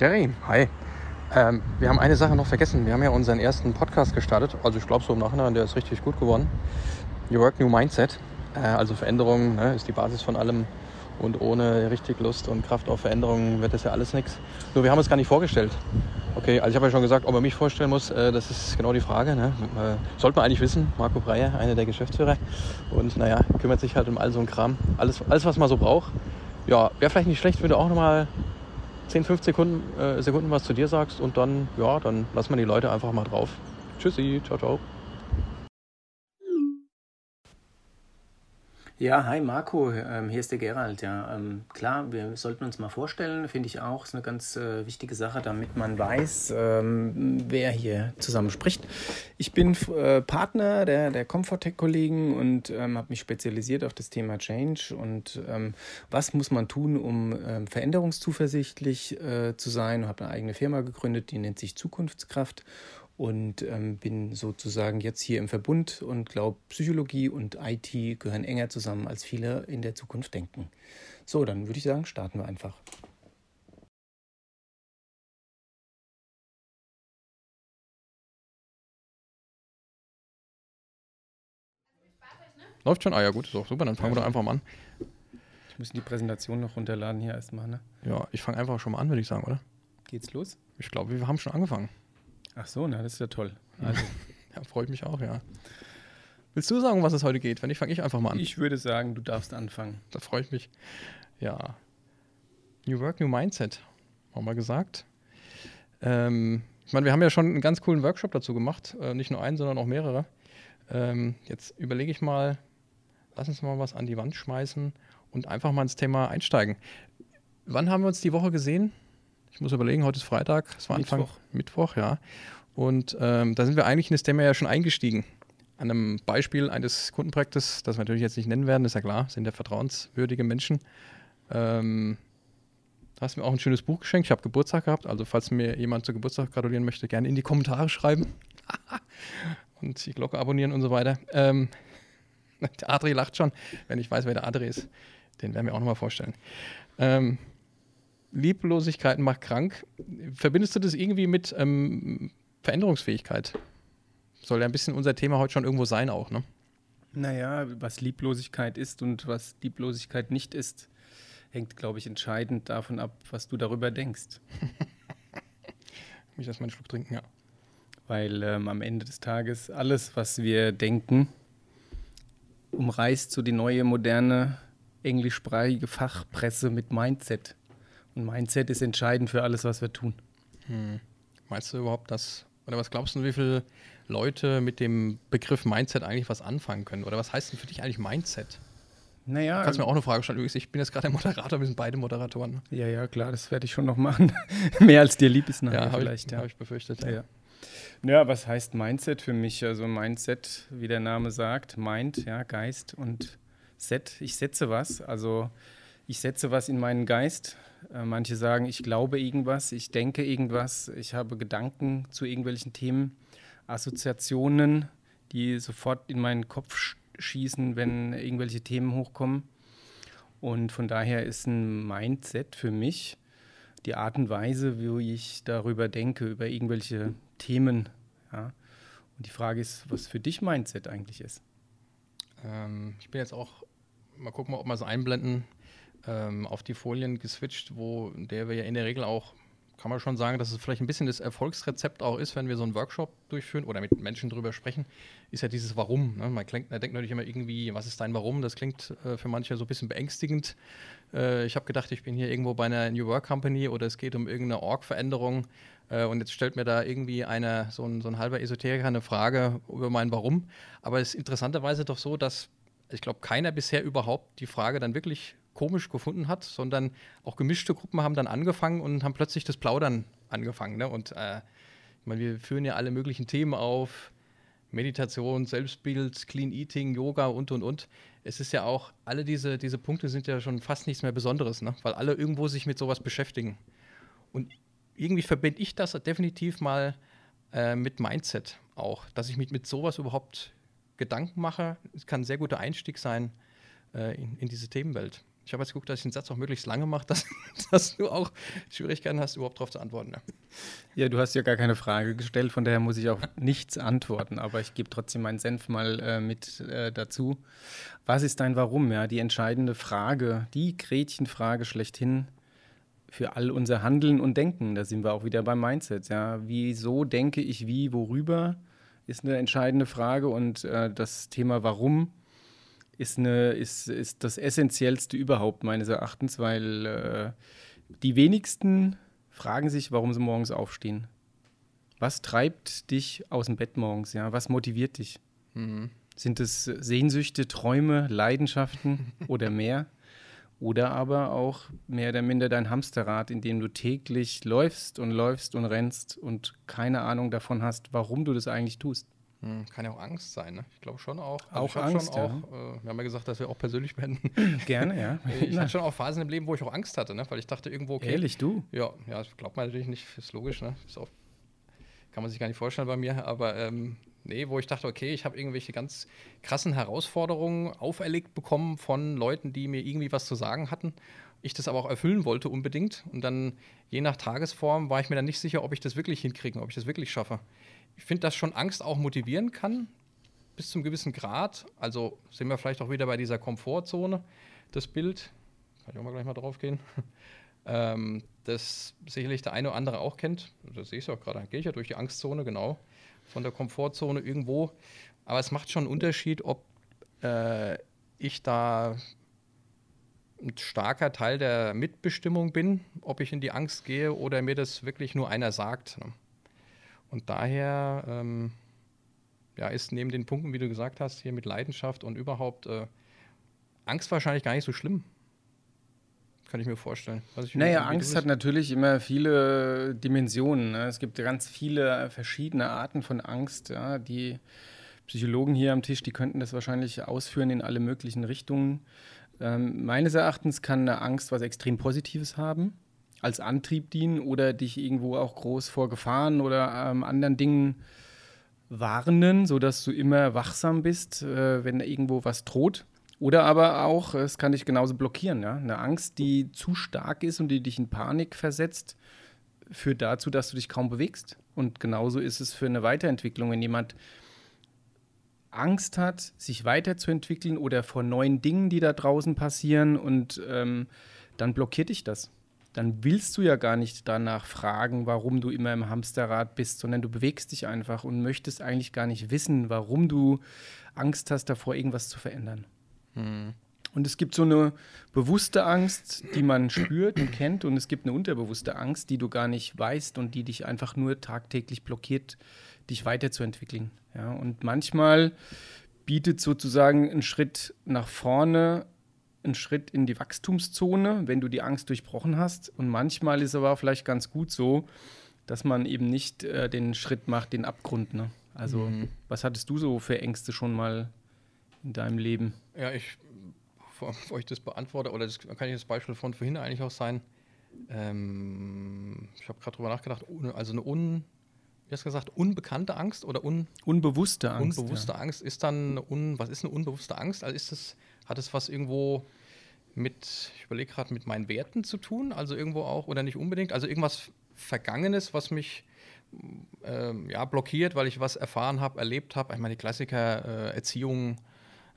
Terry, hi. Ähm, wir haben eine Sache noch vergessen. Wir haben ja unseren ersten Podcast gestartet. Also ich glaube so im Nachhinein, der ist richtig gut geworden. New Work, New Mindset. Äh, also Veränderung ne, ist die Basis von allem. Und ohne richtig Lust und Kraft auf Veränderungen wird das ja alles nichts. Nur wir haben uns gar nicht vorgestellt. Okay, also ich habe ja schon gesagt, ob er mich vorstellen muss, äh, das ist genau die Frage. Ne? Äh, sollte man eigentlich wissen, Marco Breyer, einer der Geschäftsführer. Und naja, kümmert sich halt um all so ein Kram. Alles, alles was man so braucht. Ja, wäre vielleicht nicht schlecht, wenn du auch nochmal 10, 15 Sekunden, äh, Sekunden was zu dir sagst und dann, ja, dann lassen wir die Leute einfach mal drauf. Tschüssi, ciao, ciao. Ja, hi Marco, ähm, hier ist der Gerald. Ja, ähm, klar, wir sollten uns mal vorstellen, finde ich auch, ist eine ganz äh, wichtige Sache, damit man weiß, ähm, wer hier zusammen spricht. Ich bin äh, Partner der, der Comfortech-Kollegen und habe mich spezialisiert auf das Thema Change und was muss man tun, um veränderungszuversichtlich äh, zu sein. Ich habe eine eigene Firma gegründet, die nennt sich Zukunftskraft und ähm, bin sozusagen jetzt hier im Verbund und glaube, Psychologie und IT gehören enger zusammen, als viele in der Zukunft denken. So, dann würde ich sagen, starten wir einfach. Läuft schon? Ah ja gut, ist auch super, dann fangen wir doch einfach mal an. Ich muss die Präsentation noch runterladen hier erstmal, ne? Ja, ich fange einfach schon mal an, würde ich sagen, oder? Geht's los? Ich glaube, wir haben schon angefangen. Ach so, na, das ist ja toll. Also. ja, freut mich auch, ja. Willst du sagen, was es heute geht? Wenn nicht, fange ich einfach mal an. Ich würde sagen, du darfst anfangen. Da freue ich mich. Ja. New Work, New Mindset, haben wir gesagt. Ähm, ich meine, wir haben ja schon einen ganz coolen Workshop dazu gemacht. Äh, nicht nur einen, sondern auch mehrere. Ähm, jetzt überlege ich mal, lass uns mal was an die Wand schmeißen und einfach mal ins Thema einsteigen. Wann haben wir uns die Woche gesehen? Ich muss überlegen, heute ist Freitag, es war Anfang Mittwoch, Mittwoch ja. Und ähm, da sind wir eigentlich in das Thema ja schon eingestiegen. An einem Beispiel eines Kundenprojektes, das wir natürlich jetzt nicht nennen werden, ist ja klar, sind ja vertrauenswürdige Menschen. Ähm, da hast du mir auch ein schönes Buch geschenkt. Ich habe Geburtstag gehabt, also falls mir jemand zu Geburtstag gratulieren möchte, gerne in die Kommentare schreiben. und die Glocke abonnieren und so weiter. Ähm, der Adri lacht schon, wenn ich weiß, wer der Adri ist. Den werden wir auch nochmal vorstellen. Ähm, Lieblosigkeit macht krank. Verbindest du das irgendwie mit ähm, Veränderungsfähigkeit? Soll ja ein bisschen unser Thema heute schon irgendwo sein auch, ne? Naja, was Lieblosigkeit ist und was Lieblosigkeit nicht ist, hängt, glaube ich, entscheidend davon ab, was du darüber denkst. ich muss erstmal einen Schluck trinken, ja. Weil ähm, am Ende des Tages alles, was wir denken, umreißt so die neue, moderne, englischsprachige Fachpresse mit Mindset. Und Mindset ist entscheidend für alles, was wir tun. Hm. Meinst du überhaupt, dass, oder was glaubst du, wie viele Leute mit dem Begriff Mindset eigentlich was anfangen können? Oder was heißt denn für dich eigentlich Mindset? Naja. Kannst du mir auch eine Frage stellen? Ich bin jetzt gerade der Moderator, wir sind beide Moderatoren. Ja, ja, klar, das werde ich schon noch machen. Mehr als dir lieb ist nachher ja, vielleicht. Ich, ja, habe ich befürchtet. Ja. ja. Ja, was heißt Mindset für mich? Also Mindset, wie der Name sagt, Mind, ja, Geist und Set. Ich setze was, also ich setze was in meinen Geist, manche sagen, ich glaube irgendwas, ich denke irgendwas, ich habe Gedanken zu irgendwelchen Themen, Assoziationen, die sofort in meinen Kopf schießen, wenn irgendwelche Themen hochkommen. Und von daher ist ein Mindset für mich die Art und Weise, wie ich darüber denke, über irgendwelche Themen. Ja. Und die Frage ist, was für dich Mindset eigentlich ist. Ähm, ich bin jetzt auch, mal gucken, ob wir es einblenden, ähm, auf die Folien geswitcht, wo der wir ja in der Regel auch, kann man schon sagen, dass es vielleicht ein bisschen das Erfolgsrezept auch ist, wenn wir so einen Workshop durchführen oder mit Menschen drüber sprechen, ist ja dieses Warum. Ne? Man, klingt, man denkt natürlich immer irgendwie, was ist dein Warum? Das klingt äh, für manche so ein bisschen beängstigend. Äh, ich habe gedacht, ich bin hier irgendwo bei einer New Work Company oder es geht um irgendeine Org-Veränderung äh, und jetzt stellt mir da irgendwie einer, so ein, so ein halber Esoteriker eine Frage über mein Warum. Aber es ist interessanterweise doch so, dass ich glaube, keiner bisher überhaupt die Frage dann wirklich komisch gefunden hat, sondern auch gemischte Gruppen haben dann angefangen und haben plötzlich das Plaudern angefangen. Ne? Und äh, ich meine, wir führen ja alle möglichen Themen auf. Meditation, Selbstbild, Clean Eating, Yoga und und und. Es ist ja auch, alle diese, diese Punkte sind ja schon fast nichts mehr Besonderes, ne? weil alle irgendwo sich mit sowas beschäftigen. Und irgendwie verbinde ich das definitiv mal äh, mit Mindset auch, dass ich mich mit sowas überhaupt Gedanken mache. Es kann ein sehr guter Einstieg sein, äh, in, in, diese Themenwelt. Ich habe jetzt geguckt, dass ich den Satz auch möglichst lange mache, dass, dass du auch Schwierigkeiten hast, überhaupt darauf zu antworten. Ja. ja. du hast ja gar keine Frage gestellt, von daher muss ich auch nichts antworten, aber ich gebe trotzdem meinen Senf mal äh, mit äh, dazu. Was ist dein Warum? Ja, die entscheidende Frage, die Gretchenfrage schlechthin für all unser Handeln und Denken. Da sind wir auch wieder beim Mindset. Ja, wieso denke ich wie, worüber, ist eine entscheidende Frage und äh, das Thema Warum ist, eine, ist, ist das Essentiellste überhaupt meines Erachtens, weil äh, die wenigsten fragen sich, warum sie morgens aufstehen. Was treibt dich aus dem Bett morgens? Ja? Was motiviert dich? Mhm. Sind es Sehnsüchte, Träume, Leidenschaften oder mehr? Oder aber auch mehr oder minder dein Hamsterrad, in dem du täglich läufst und läufst und rennst und keine Ahnung davon hast, warum du das eigentlich tust. Hm, kann ja auch Angst sein, ne? Ich glaube schon auch. Also auch Angst, schon auch, äh, wir haben ja gesagt, dass wir auch persönlich werden. Gerne, ja. ich hatte schon auch Phasen im Leben, wo ich auch Angst hatte, ne? Weil ich dachte irgendwo, okay. Ehrlich, du? Ja, ja, glaubt man natürlich nicht, ist logisch, ne? Ist auch, kann man sich gar nicht vorstellen bei mir, aber ähm, nee, wo ich dachte, okay, ich habe irgendwelche ganz krassen Herausforderungen auferlegt bekommen von Leuten, die mir irgendwie was zu sagen hatten. Ich das aber auch erfüllen wollte unbedingt. Und dann, je nach Tagesform, war ich mir dann nicht sicher, ob ich das wirklich hinkriege, ob ich das wirklich schaffe ich finde, dass schon Angst auch motivieren kann, bis zum gewissen Grad. Also sind wir vielleicht auch wieder bei dieser Komfortzone, das Bild. Kann ich auch mal gleich mal drauf gehen. ähm, das sicherlich der eine oder andere auch kennt. Das sehe ich auch gerade. Gehe ich ja durch die Angstzone, genau. Von der Komfortzone irgendwo. Aber es macht schon einen Unterschied, ob äh, ich da ein starker Teil der Mitbestimmung bin, ob ich in die Angst gehe oder mir das wirklich nur einer sagt. Ne? Und daher ähm, ja, ist neben den Punkten, wie du gesagt hast, hier mit Leidenschaft und überhaupt äh, Angst wahrscheinlich gar nicht so schlimm. Kann ich mir vorstellen. Ich naja, Angst hat natürlich immer viele Dimensionen. Ne? Es gibt ganz viele verschiedene Arten von Angst. Ja? Die Psychologen hier am Tisch, die könnten das wahrscheinlich ausführen in alle möglichen Richtungen. Ähm, meines Erachtens kann eine Angst was extrem Positives haben als Antrieb dienen oder dich irgendwo auch groß vor Gefahren oder ähm, anderen Dingen warnen, sodass du immer wachsam bist, äh, wenn irgendwo was droht. Oder aber auch, es kann dich genauso blockieren. Ja? Eine Angst, die zu stark ist und die dich in Panik versetzt, führt dazu, dass du dich kaum bewegst. Und genauso ist es für eine Weiterentwicklung. Wenn jemand Angst hat, sich weiterzuentwickeln oder vor neuen Dingen, die da draußen passieren, und ähm, dann blockiert dich das dann willst du ja gar nicht danach fragen, warum du immer im Hamsterrad bist, sondern du bewegst dich einfach und möchtest eigentlich gar nicht wissen, warum du Angst hast davor, irgendwas zu verändern. Mhm. Und es gibt so eine bewusste Angst, die man spürt und kennt, und es gibt eine unterbewusste Angst, die du gar nicht weißt und die dich einfach nur tagtäglich blockiert, dich weiterzuentwickeln. Ja, und manchmal bietet sozusagen ein Schritt nach vorne ein Schritt in die Wachstumszone, wenn du die Angst durchbrochen hast. Und manchmal ist aber vielleicht ganz gut so, dass man eben nicht äh, den Schritt macht, den Abgrund. Ne? Also, mhm. was hattest du so für Ängste schon mal in deinem Leben? Ja, ich, bevor ich das beantworte, oder das kann ich das Beispiel von vorhin eigentlich auch sein. Ähm, ich habe gerade drüber nachgedacht, also eine un, wie hast du gesagt, unbekannte Angst oder un, unbewusste Angst. Unbewusste ja. Angst ist dann, un, was ist eine unbewusste Angst? Also ist das hat es was irgendwo mit, ich überlege gerade, mit meinen Werten zu tun? Also irgendwo auch, oder nicht unbedingt, also irgendwas Vergangenes, was mich ähm, ja, blockiert, weil ich was erfahren habe, erlebt habe. Ich meine, die Klassiker, äh, Erziehung,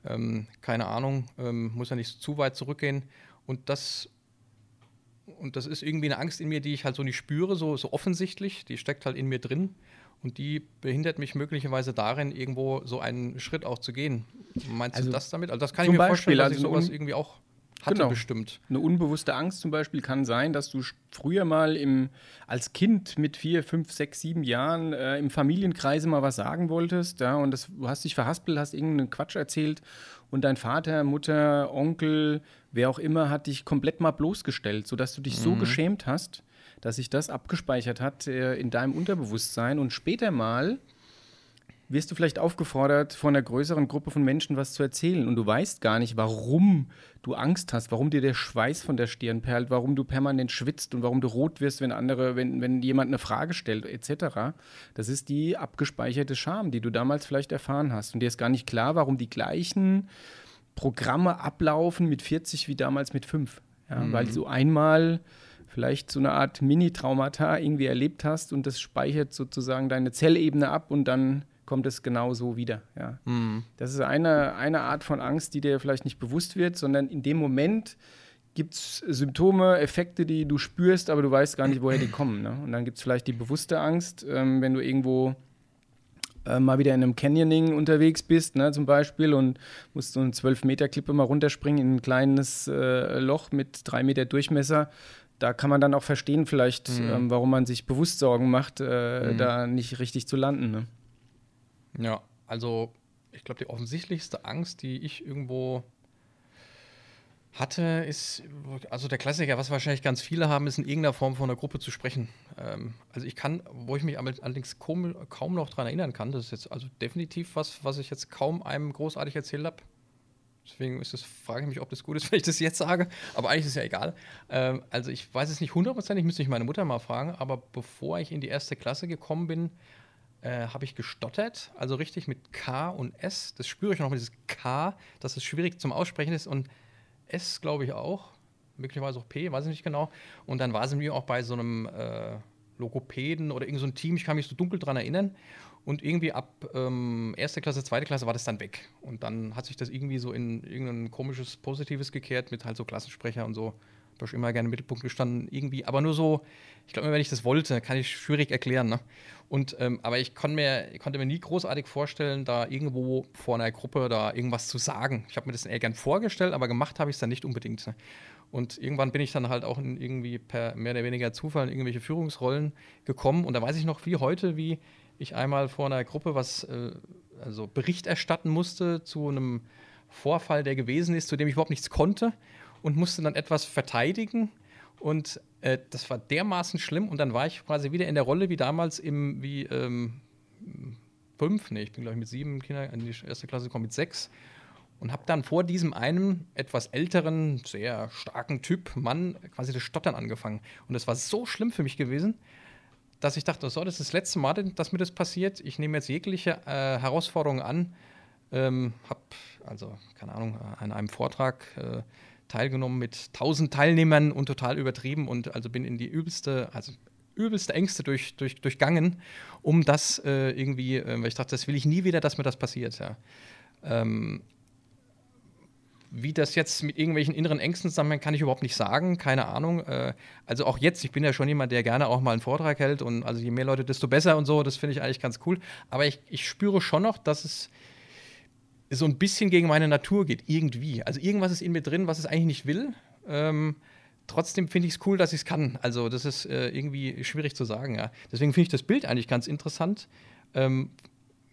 ähm, keine Ahnung, ähm, muss ja nicht zu weit zurückgehen. Und das, und das ist irgendwie eine Angst in mir, die ich halt so nicht spüre, so, so offensichtlich. Die steckt halt in mir drin. Und die behindert mich möglicherweise darin, irgendwo so einen Schritt auch zu gehen. Meinst also du das damit? Also das kann ich mir Beispiel, vorstellen, dass also ich sowas irgendwie auch hatte genau. bestimmt. Eine unbewusste Angst zum Beispiel kann sein, dass du früher mal im, als Kind mit vier, fünf, sechs, sieben Jahren äh, im Familienkreise mal was sagen wolltest, ja, und das, du hast dich verhaspelt, hast irgendeinen Quatsch erzählt und dein Vater, Mutter, Onkel, wer auch immer, hat dich komplett mal bloßgestellt, sodass du dich mhm. so geschämt hast, dass sich das abgespeichert hat äh, in deinem Unterbewusstsein und später mal wirst du vielleicht aufgefordert, von einer größeren Gruppe von Menschen was zu erzählen und du weißt gar nicht, warum du Angst hast, warum dir der Schweiß von der Stirn perlt, warum du permanent schwitzt und warum du rot wirst, wenn andere, wenn, wenn jemand eine Frage stellt, etc. Das ist die abgespeicherte Scham, die du damals vielleicht erfahren hast. Und dir ist gar nicht klar, warum die gleichen Programme ablaufen mit 40 wie damals mit 5. Ja, mhm. Weil du einmal vielleicht so eine Art Mini-Traumata irgendwie erlebt hast und das speichert sozusagen deine Zellebene ab und dann kommt es genau so wieder. Ja. Mhm. Das ist eine, eine Art von Angst, die dir vielleicht nicht bewusst wird, sondern in dem Moment gibt es Symptome, Effekte, die du spürst, aber du weißt gar nicht, woher die kommen. Ne? Und dann gibt es vielleicht die bewusste Angst, ähm, wenn du irgendwo äh, mal wieder in einem Canyoning unterwegs bist, ne, zum Beispiel, und musst so eine 12-Meter-Klippe mal runterspringen in ein kleines äh, Loch mit drei Meter Durchmesser. Da kann man dann auch verstehen, vielleicht, mhm. ähm, warum man sich bewusst Sorgen macht, äh, mhm. da nicht richtig zu landen. Ne? Ja, also ich glaube, die offensichtlichste Angst, die ich irgendwo hatte, ist, also der Klassiker, was wahrscheinlich ganz viele haben, ist in irgendeiner Form von einer Gruppe zu sprechen. Ähm, also ich kann, wo ich mich allerdings kaum, kaum noch daran erinnern kann, das ist jetzt also definitiv was, was ich jetzt kaum einem großartig erzählt habe. Deswegen ist das, frage ich mich, ob das gut ist, wenn ich das jetzt sage. Aber eigentlich ist es ja egal. Ähm, also ich weiß es nicht hundertprozentig, müsste ich meine Mutter mal fragen. Aber bevor ich in die erste Klasse gekommen bin, äh, habe ich gestottert. Also richtig mit K und S. Das spüre ich noch mit dieses K, dass es schwierig zum Aussprechen ist. Und S, glaube ich, auch. Möglicherweise auch P, weiß ich nicht genau. Und dann war sie mir auch bei so einem äh, Logopäden oder irgendein so Team, ich kann mich so dunkel dran erinnern. Und irgendwie ab ähm, erste Klasse, zweite Klasse war das dann weg. Und dann hat sich das irgendwie so in irgendein komisches Positives gekehrt mit halt so Klassensprecher und so. Da immer gerne im Mittelpunkt gestanden, irgendwie, aber nur so, ich glaube, wenn ich das wollte, kann ich schwierig erklären. Ne? Und, ähm, aber ich, mir, ich konnte mir nie großartig vorstellen, da irgendwo vor einer Gruppe da irgendwas zu sagen. Ich habe mir das eher gern vorgestellt, aber gemacht habe ich es dann nicht unbedingt. Ne? Und irgendwann bin ich dann halt auch in irgendwie per mehr oder weniger Zufall in irgendwelche Führungsrollen gekommen. Und da weiß ich noch wie heute, wie ich einmal vor einer Gruppe was, äh, also Bericht erstatten musste zu einem Vorfall, der gewesen ist, zu dem ich überhaupt nichts konnte und musste dann etwas verteidigen. Und äh, das war dermaßen schlimm. Und dann war ich quasi wieder in der Rolle wie damals im, wie ähm, fünf, nee, ich bin glaube ich mit sieben Kindern in die erste Klasse gekommen, mit sechs. Und habe dann vor diesem einen etwas älteren, sehr starken Typ, Mann, quasi das Stottern angefangen. Und das war so schlimm für mich gewesen, dass ich dachte, so, das ist das letzte Mal, dass mir das passiert. Ich nehme jetzt jegliche äh, Herausforderungen an. Ähm, habe also, keine Ahnung, an einem Vortrag äh, teilgenommen mit 1000 Teilnehmern und total übertrieben und also bin in die übelste, also übelste Ängste durch, durch, durchgangen, um das äh, irgendwie, äh, weil ich dachte, das will ich nie wieder, dass mir das passiert. Ja. Ähm, wie das jetzt mit irgendwelchen inneren Ängsten zusammenhängt, kann ich überhaupt nicht sagen. Keine Ahnung. Äh, also auch jetzt, ich bin ja schon jemand, der gerne auch mal einen Vortrag hält und also je mehr Leute, desto besser und so. Das finde ich eigentlich ganz cool. Aber ich, ich spüre schon noch, dass es so ein bisschen gegen meine Natur geht, irgendwie. Also irgendwas ist in mir drin, was es eigentlich nicht will. Ähm, trotzdem finde ich es cool, dass ich es kann. Also das ist äh, irgendwie schwierig zu sagen. Ja. Deswegen finde ich das Bild eigentlich ganz interessant. Ähm,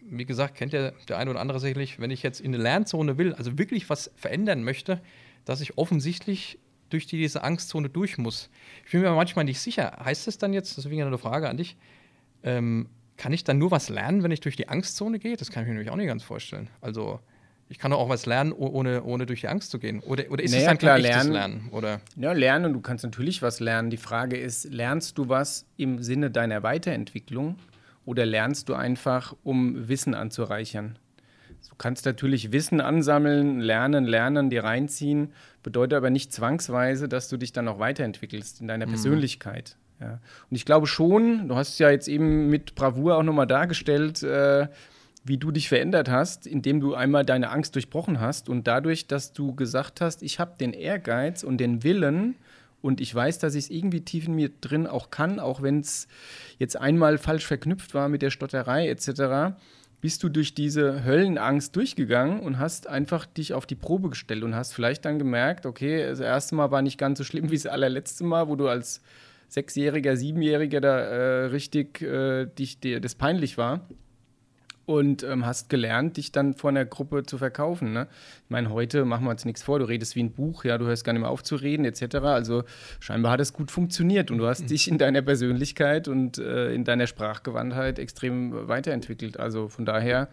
wie gesagt, kennt ja der eine oder andere sicherlich, wenn ich jetzt in eine Lernzone will, also wirklich was verändern möchte, dass ich offensichtlich durch diese Angstzone durch muss. Ich bin mir manchmal nicht sicher. Heißt das dann jetzt, deswegen eine Frage an dich, ähm, kann ich dann nur was lernen, wenn ich durch die Angstzone gehe? Das kann ich mir nämlich auch nicht ganz vorstellen. Also ich kann doch auch was lernen, ohne, ohne durch die Angst zu gehen. Oder, oder ist naja, es dann klar, lernen, Lernen? Oder? Ja, lernen, du kannst natürlich was lernen. Die Frage ist, lernst du was im Sinne deiner Weiterentwicklung oder lernst du einfach, um Wissen anzureichern? Du kannst natürlich Wissen ansammeln, lernen, lernen, dir reinziehen, bedeutet aber nicht zwangsweise, dass du dich dann auch weiterentwickelst in deiner mhm. Persönlichkeit. Ja. Und ich glaube schon, du hast es ja jetzt eben mit Bravour auch nochmal dargestellt, äh, wie du dich verändert hast, indem du einmal deine Angst durchbrochen hast und dadurch, dass du gesagt hast, ich habe den Ehrgeiz und den Willen und ich weiß, dass ich es irgendwie tief in mir drin auch kann, auch wenn es jetzt einmal falsch verknüpft war mit der Stotterei etc., bist du durch diese Höllenangst durchgegangen und hast einfach dich auf die Probe gestellt und hast vielleicht dann gemerkt, okay, das erste Mal war nicht ganz so schlimm wie das allerletzte Mal, wo du als Sechsjähriger, Siebenjähriger da äh, richtig äh, dich, dir das peinlich war und ähm, hast gelernt, dich dann vor einer Gruppe zu verkaufen. Ne? Ich meine, heute machen wir uns nichts vor, du redest wie ein Buch, ja, du hörst gar nicht mehr auf zu reden, etc. Also scheinbar hat es gut funktioniert und du hast mhm. dich in deiner Persönlichkeit und äh, in deiner Sprachgewandtheit extrem weiterentwickelt. Also von daher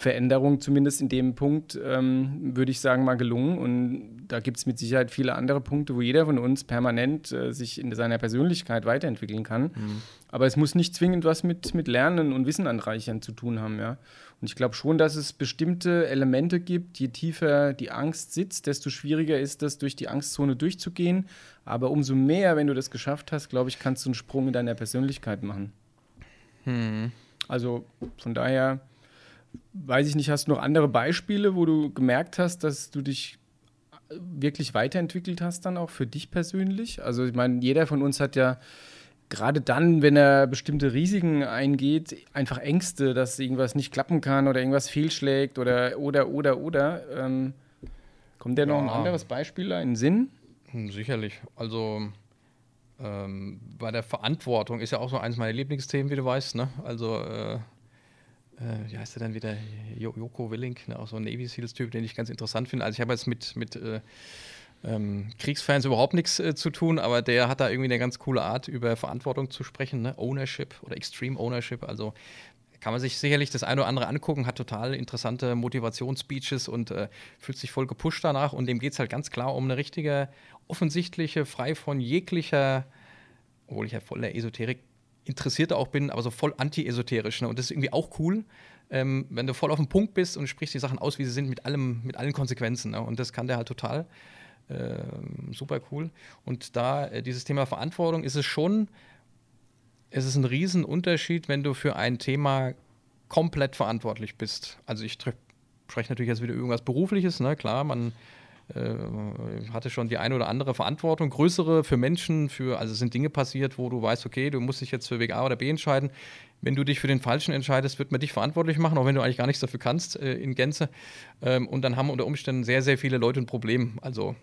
Veränderung, zumindest in dem Punkt, ähm, würde ich sagen, mal gelungen. Und da gibt es mit Sicherheit viele andere Punkte, wo jeder von uns permanent äh, sich in seiner Persönlichkeit weiterentwickeln kann. Mhm. Aber es muss nicht zwingend was mit, mit Lernen und Wissen anreichern zu tun haben, ja. Und ich glaube schon, dass es bestimmte Elemente gibt, je tiefer die Angst sitzt, desto schwieriger ist es, durch die Angstzone durchzugehen. Aber umso mehr, wenn du das geschafft hast, glaube ich, kannst du einen Sprung in deiner Persönlichkeit machen. Mhm. Also von daher weiß ich nicht, hast du noch andere Beispiele, wo du gemerkt hast, dass du dich wirklich weiterentwickelt hast, dann auch für dich persönlich? Also ich meine, jeder von uns hat ja gerade dann, wenn er bestimmte Risiken eingeht, einfach Ängste, dass irgendwas nicht klappen kann oder irgendwas fehlschlägt oder oder oder oder. Ähm, kommt dir ja. noch ein anderes Beispiel in den Sinn? Hm, sicherlich. Also ähm, bei der Verantwortung ist ja auch so eines meiner Lieblingsthemen, wie du weißt. Ne? Also äh, wie heißt der denn wieder? Joko Willink, ne? auch so ein Navy Seals-Typ, den ich ganz interessant finde. Also ich habe jetzt mit, mit äh, ähm, Kriegsfans überhaupt nichts äh, zu tun, aber der hat da irgendwie eine ganz coole Art, über Verantwortung zu sprechen, ne? Ownership oder Extreme Ownership. Also kann man sich sicherlich das eine oder andere angucken, hat total interessante Motivationsspeeches und äh, fühlt sich voll gepusht danach. Und dem geht es halt ganz klar um eine richtige, offensichtliche, frei von jeglicher, obwohl ich ja voll der Esoterik Interessierte auch bin, aber so voll anti-esoterisch. Ne? Und das ist irgendwie auch cool, ähm, wenn du voll auf dem Punkt bist und sprichst die Sachen aus, wie sie sind, mit allem, mit allen Konsequenzen. Ne? Und das kann der halt total. Äh, super cool. Und da äh, dieses Thema Verantwortung ist es schon, es ist ein Riesenunterschied, wenn du für ein Thema komplett verantwortlich bist. Also ich spreche natürlich jetzt wieder irgendwas Berufliches, ne? klar, man hatte schon die eine oder andere Verantwortung, größere für Menschen, für, also sind Dinge passiert, wo du weißt, okay, du musst dich jetzt für Weg A oder B entscheiden. Wenn du dich für den Falschen entscheidest, wird man dich verantwortlich machen, auch wenn du eigentlich gar nichts dafür kannst äh, in Gänze. Ähm, und dann haben unter Umständen sehr, sehr viele Leute ein Problem. Also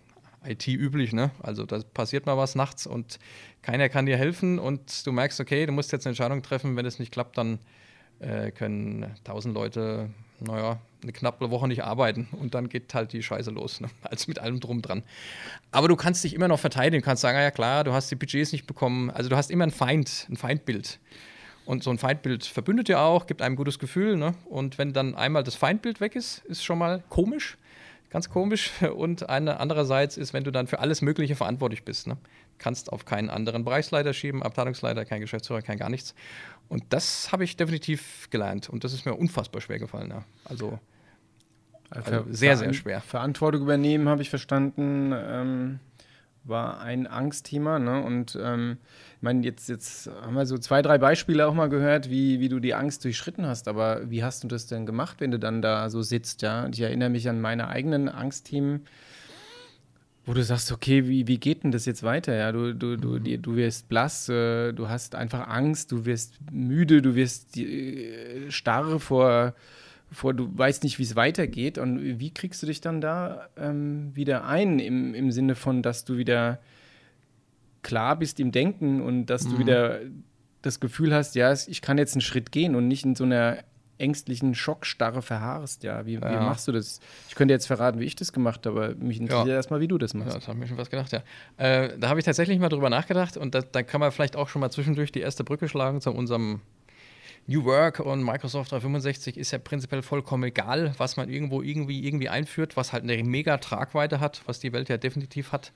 IT üblich, ne? Also da passiert mal was nachts und keiner kann dir helfen und du merkst, okay, du musst jetzt eine Entscheidung treffen, wenn es nicht klappt, dann äh, können tausend Leute naja, eine knappe Woche nicht arbeiten und dann geht halt die Scheiße los, ne? als mit allem drum dran. Aber du kannst dich immer noch verteidigen, du kannst sagen, ja klar, du hast die Budgets nicht bekommen, also du hast immer ein Feind, ein Feindbild. Und so ein Feindbild verbündet ja auch, gibt einem ein gutes Gefühl. Ne? Und wenn dann einmal das Feindbild weg ist, ist schon mal komisch, ganz komisch. Und eine andererseits ist, wenn du dann für alles Mögliche verantwortlich bist. Ne? Kannst auf keinen anderen Bereichsleiter schieben, Abteilungsleiter, kein Geschäftsführer, kein gar nichts. Und das habe ich definitiv gelernt und das ist mir unfassbar schwer gefallen. Ja. Also, also, sehr, sehr schwer. Verantwortung übernehmen, habe ich verstanden, ähm, war ein Angstthema. Ne? Und ähm, ich meine, jetzt, jetzt haben wir so zwei, drei Beispiele auch mal gehört, wie, wie du die Angst durchschritten hast. Aber wie hast du das denn gemacht, wenn du dann da so sitzt? Ja? Und ich erinnere mich an meine eigenen Angstthemen wo du sagst, okay, wie, wie geht denn das jetzt weiter? Ja, du, du, du, mhm. du wirst blass, äh, du hast einfach Angst, du wirst müde, du wirst äh, starr vor, vor, du weißt nicht, wie es weitergeht. Und wie kriegst du dich dann da ähm, wieder ein, im, im Sinne von, dass du wieder klar bist im Denken und dass mhm. du wieder das Gefühl hast, ja, ich kann jetzt einen Schritt gehen und nicht in so einer ängstlichen Schockstarre verharrst. Ja, wie, ja. wie, machst du das? Ich könnte jetzt verraten, wie ich das gemacht habe, aber mich interessiert ja. erstmal, wie du das machst. Ja, das habe mir schon was gedacht, ja. Äh, da habe ich tatsächlich mal drüber nachgedacht und da, da, kann man vielleicht auch schon mal zwischendurch die erste Brücke schlagen zu unserem New Work und Microsoft 365 ist ja prinzipiell vollkommen egal, was man irgendwo irgendwie, irgendwie einführt, was halt eine mega Tragweite hat, was die Welt ja definitiv hat.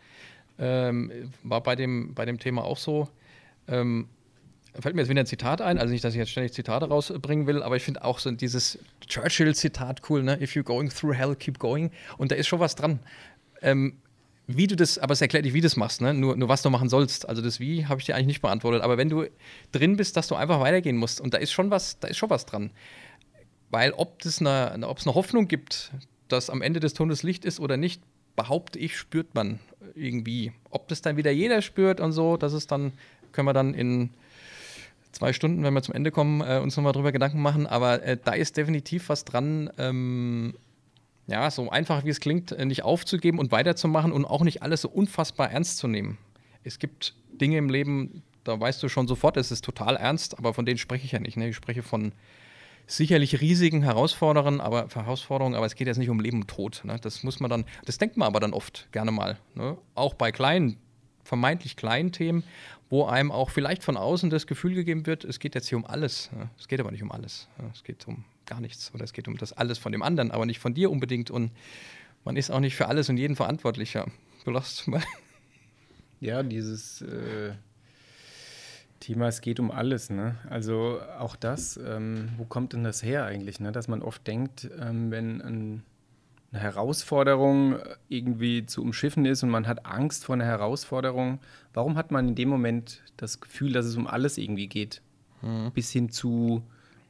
Ähm, war bei dem, bei dem Thema auch so. Ähm, fällt mir jetzt wieder ein Zitat ein, also nicht, dass ich jetzt ständig Zitate rausbringen will, aber ich finde auch so dieses Churchill-Zitat cool, ne? If you're going through hell, keep going. Und da ist schon was dran. Ähm, wie du das, aber es erklärt dich, wie du das machst, ne? Nur, nur was du machen sollst. Also das Wie habe ich dir eigentlich nicht beantwortet. Aber wenn du drin bist, dass du einfach weitergehen musst, und da ist schon was, da ist schon was dran. Weil ob es eine, eine Hoffnung gibt, dass am Ende des Tunnels Licht ist oder nicht, behaupte ich, spürt man irgendwie. Ob das dann wieder jeder spürt und so, das ist dann, können wir dann in zwei Stunden, wenn wir zum Ende kommen, äh, uns nochmal drüber Gedanken machen. Aber äh, da ist definitiv was dran, ähm, ja, so einfach wie es klingt, äh, nicht aufzugeben und weiterzumachen und auch nicht alles so unfassbar ernst zu nehmen. Es gibt Dinge im Leben, da weißt du schon sofort, es ist total ernst, aber von denen spreche ich ja nicht. Ne? Ich spreche von sicherlich riesigen Herausforderungen, aber Herausforderungen, aber es geht jetzt nicht um Leben und Tod. Ne? Das muss man dann, das denkt man aber dann oft gerne mal. Ne? Auch bei kleinen, vermeintlich kleinen Themen, wo einem auch vielleicht von außen das Gefühl gegeben wird, es geht jetzt hier um alles. Es geht aber nicht um alles. Es geht um gar nichts. Oder es geht um das alles von dem anderen, aber nicht von dir unbedingt. Und man ist auch nicht für alles und jeden verantwortlicher. Du lachst mal. Ja, dieses äh, Thema, es geht um alles. Ne? Also auch das, ähm, wo kommt denn das her eigentlich? Ne? Dass man oft denkt, ähm, wenn ein, eine Herausforderung irgendwie zu umschiffen ist und man hat Angst vor einer Herausforderung, warum hat man in dem Moment das Gefühl, dass es um alles irgendwie geht? Mhm. Bis hin zu,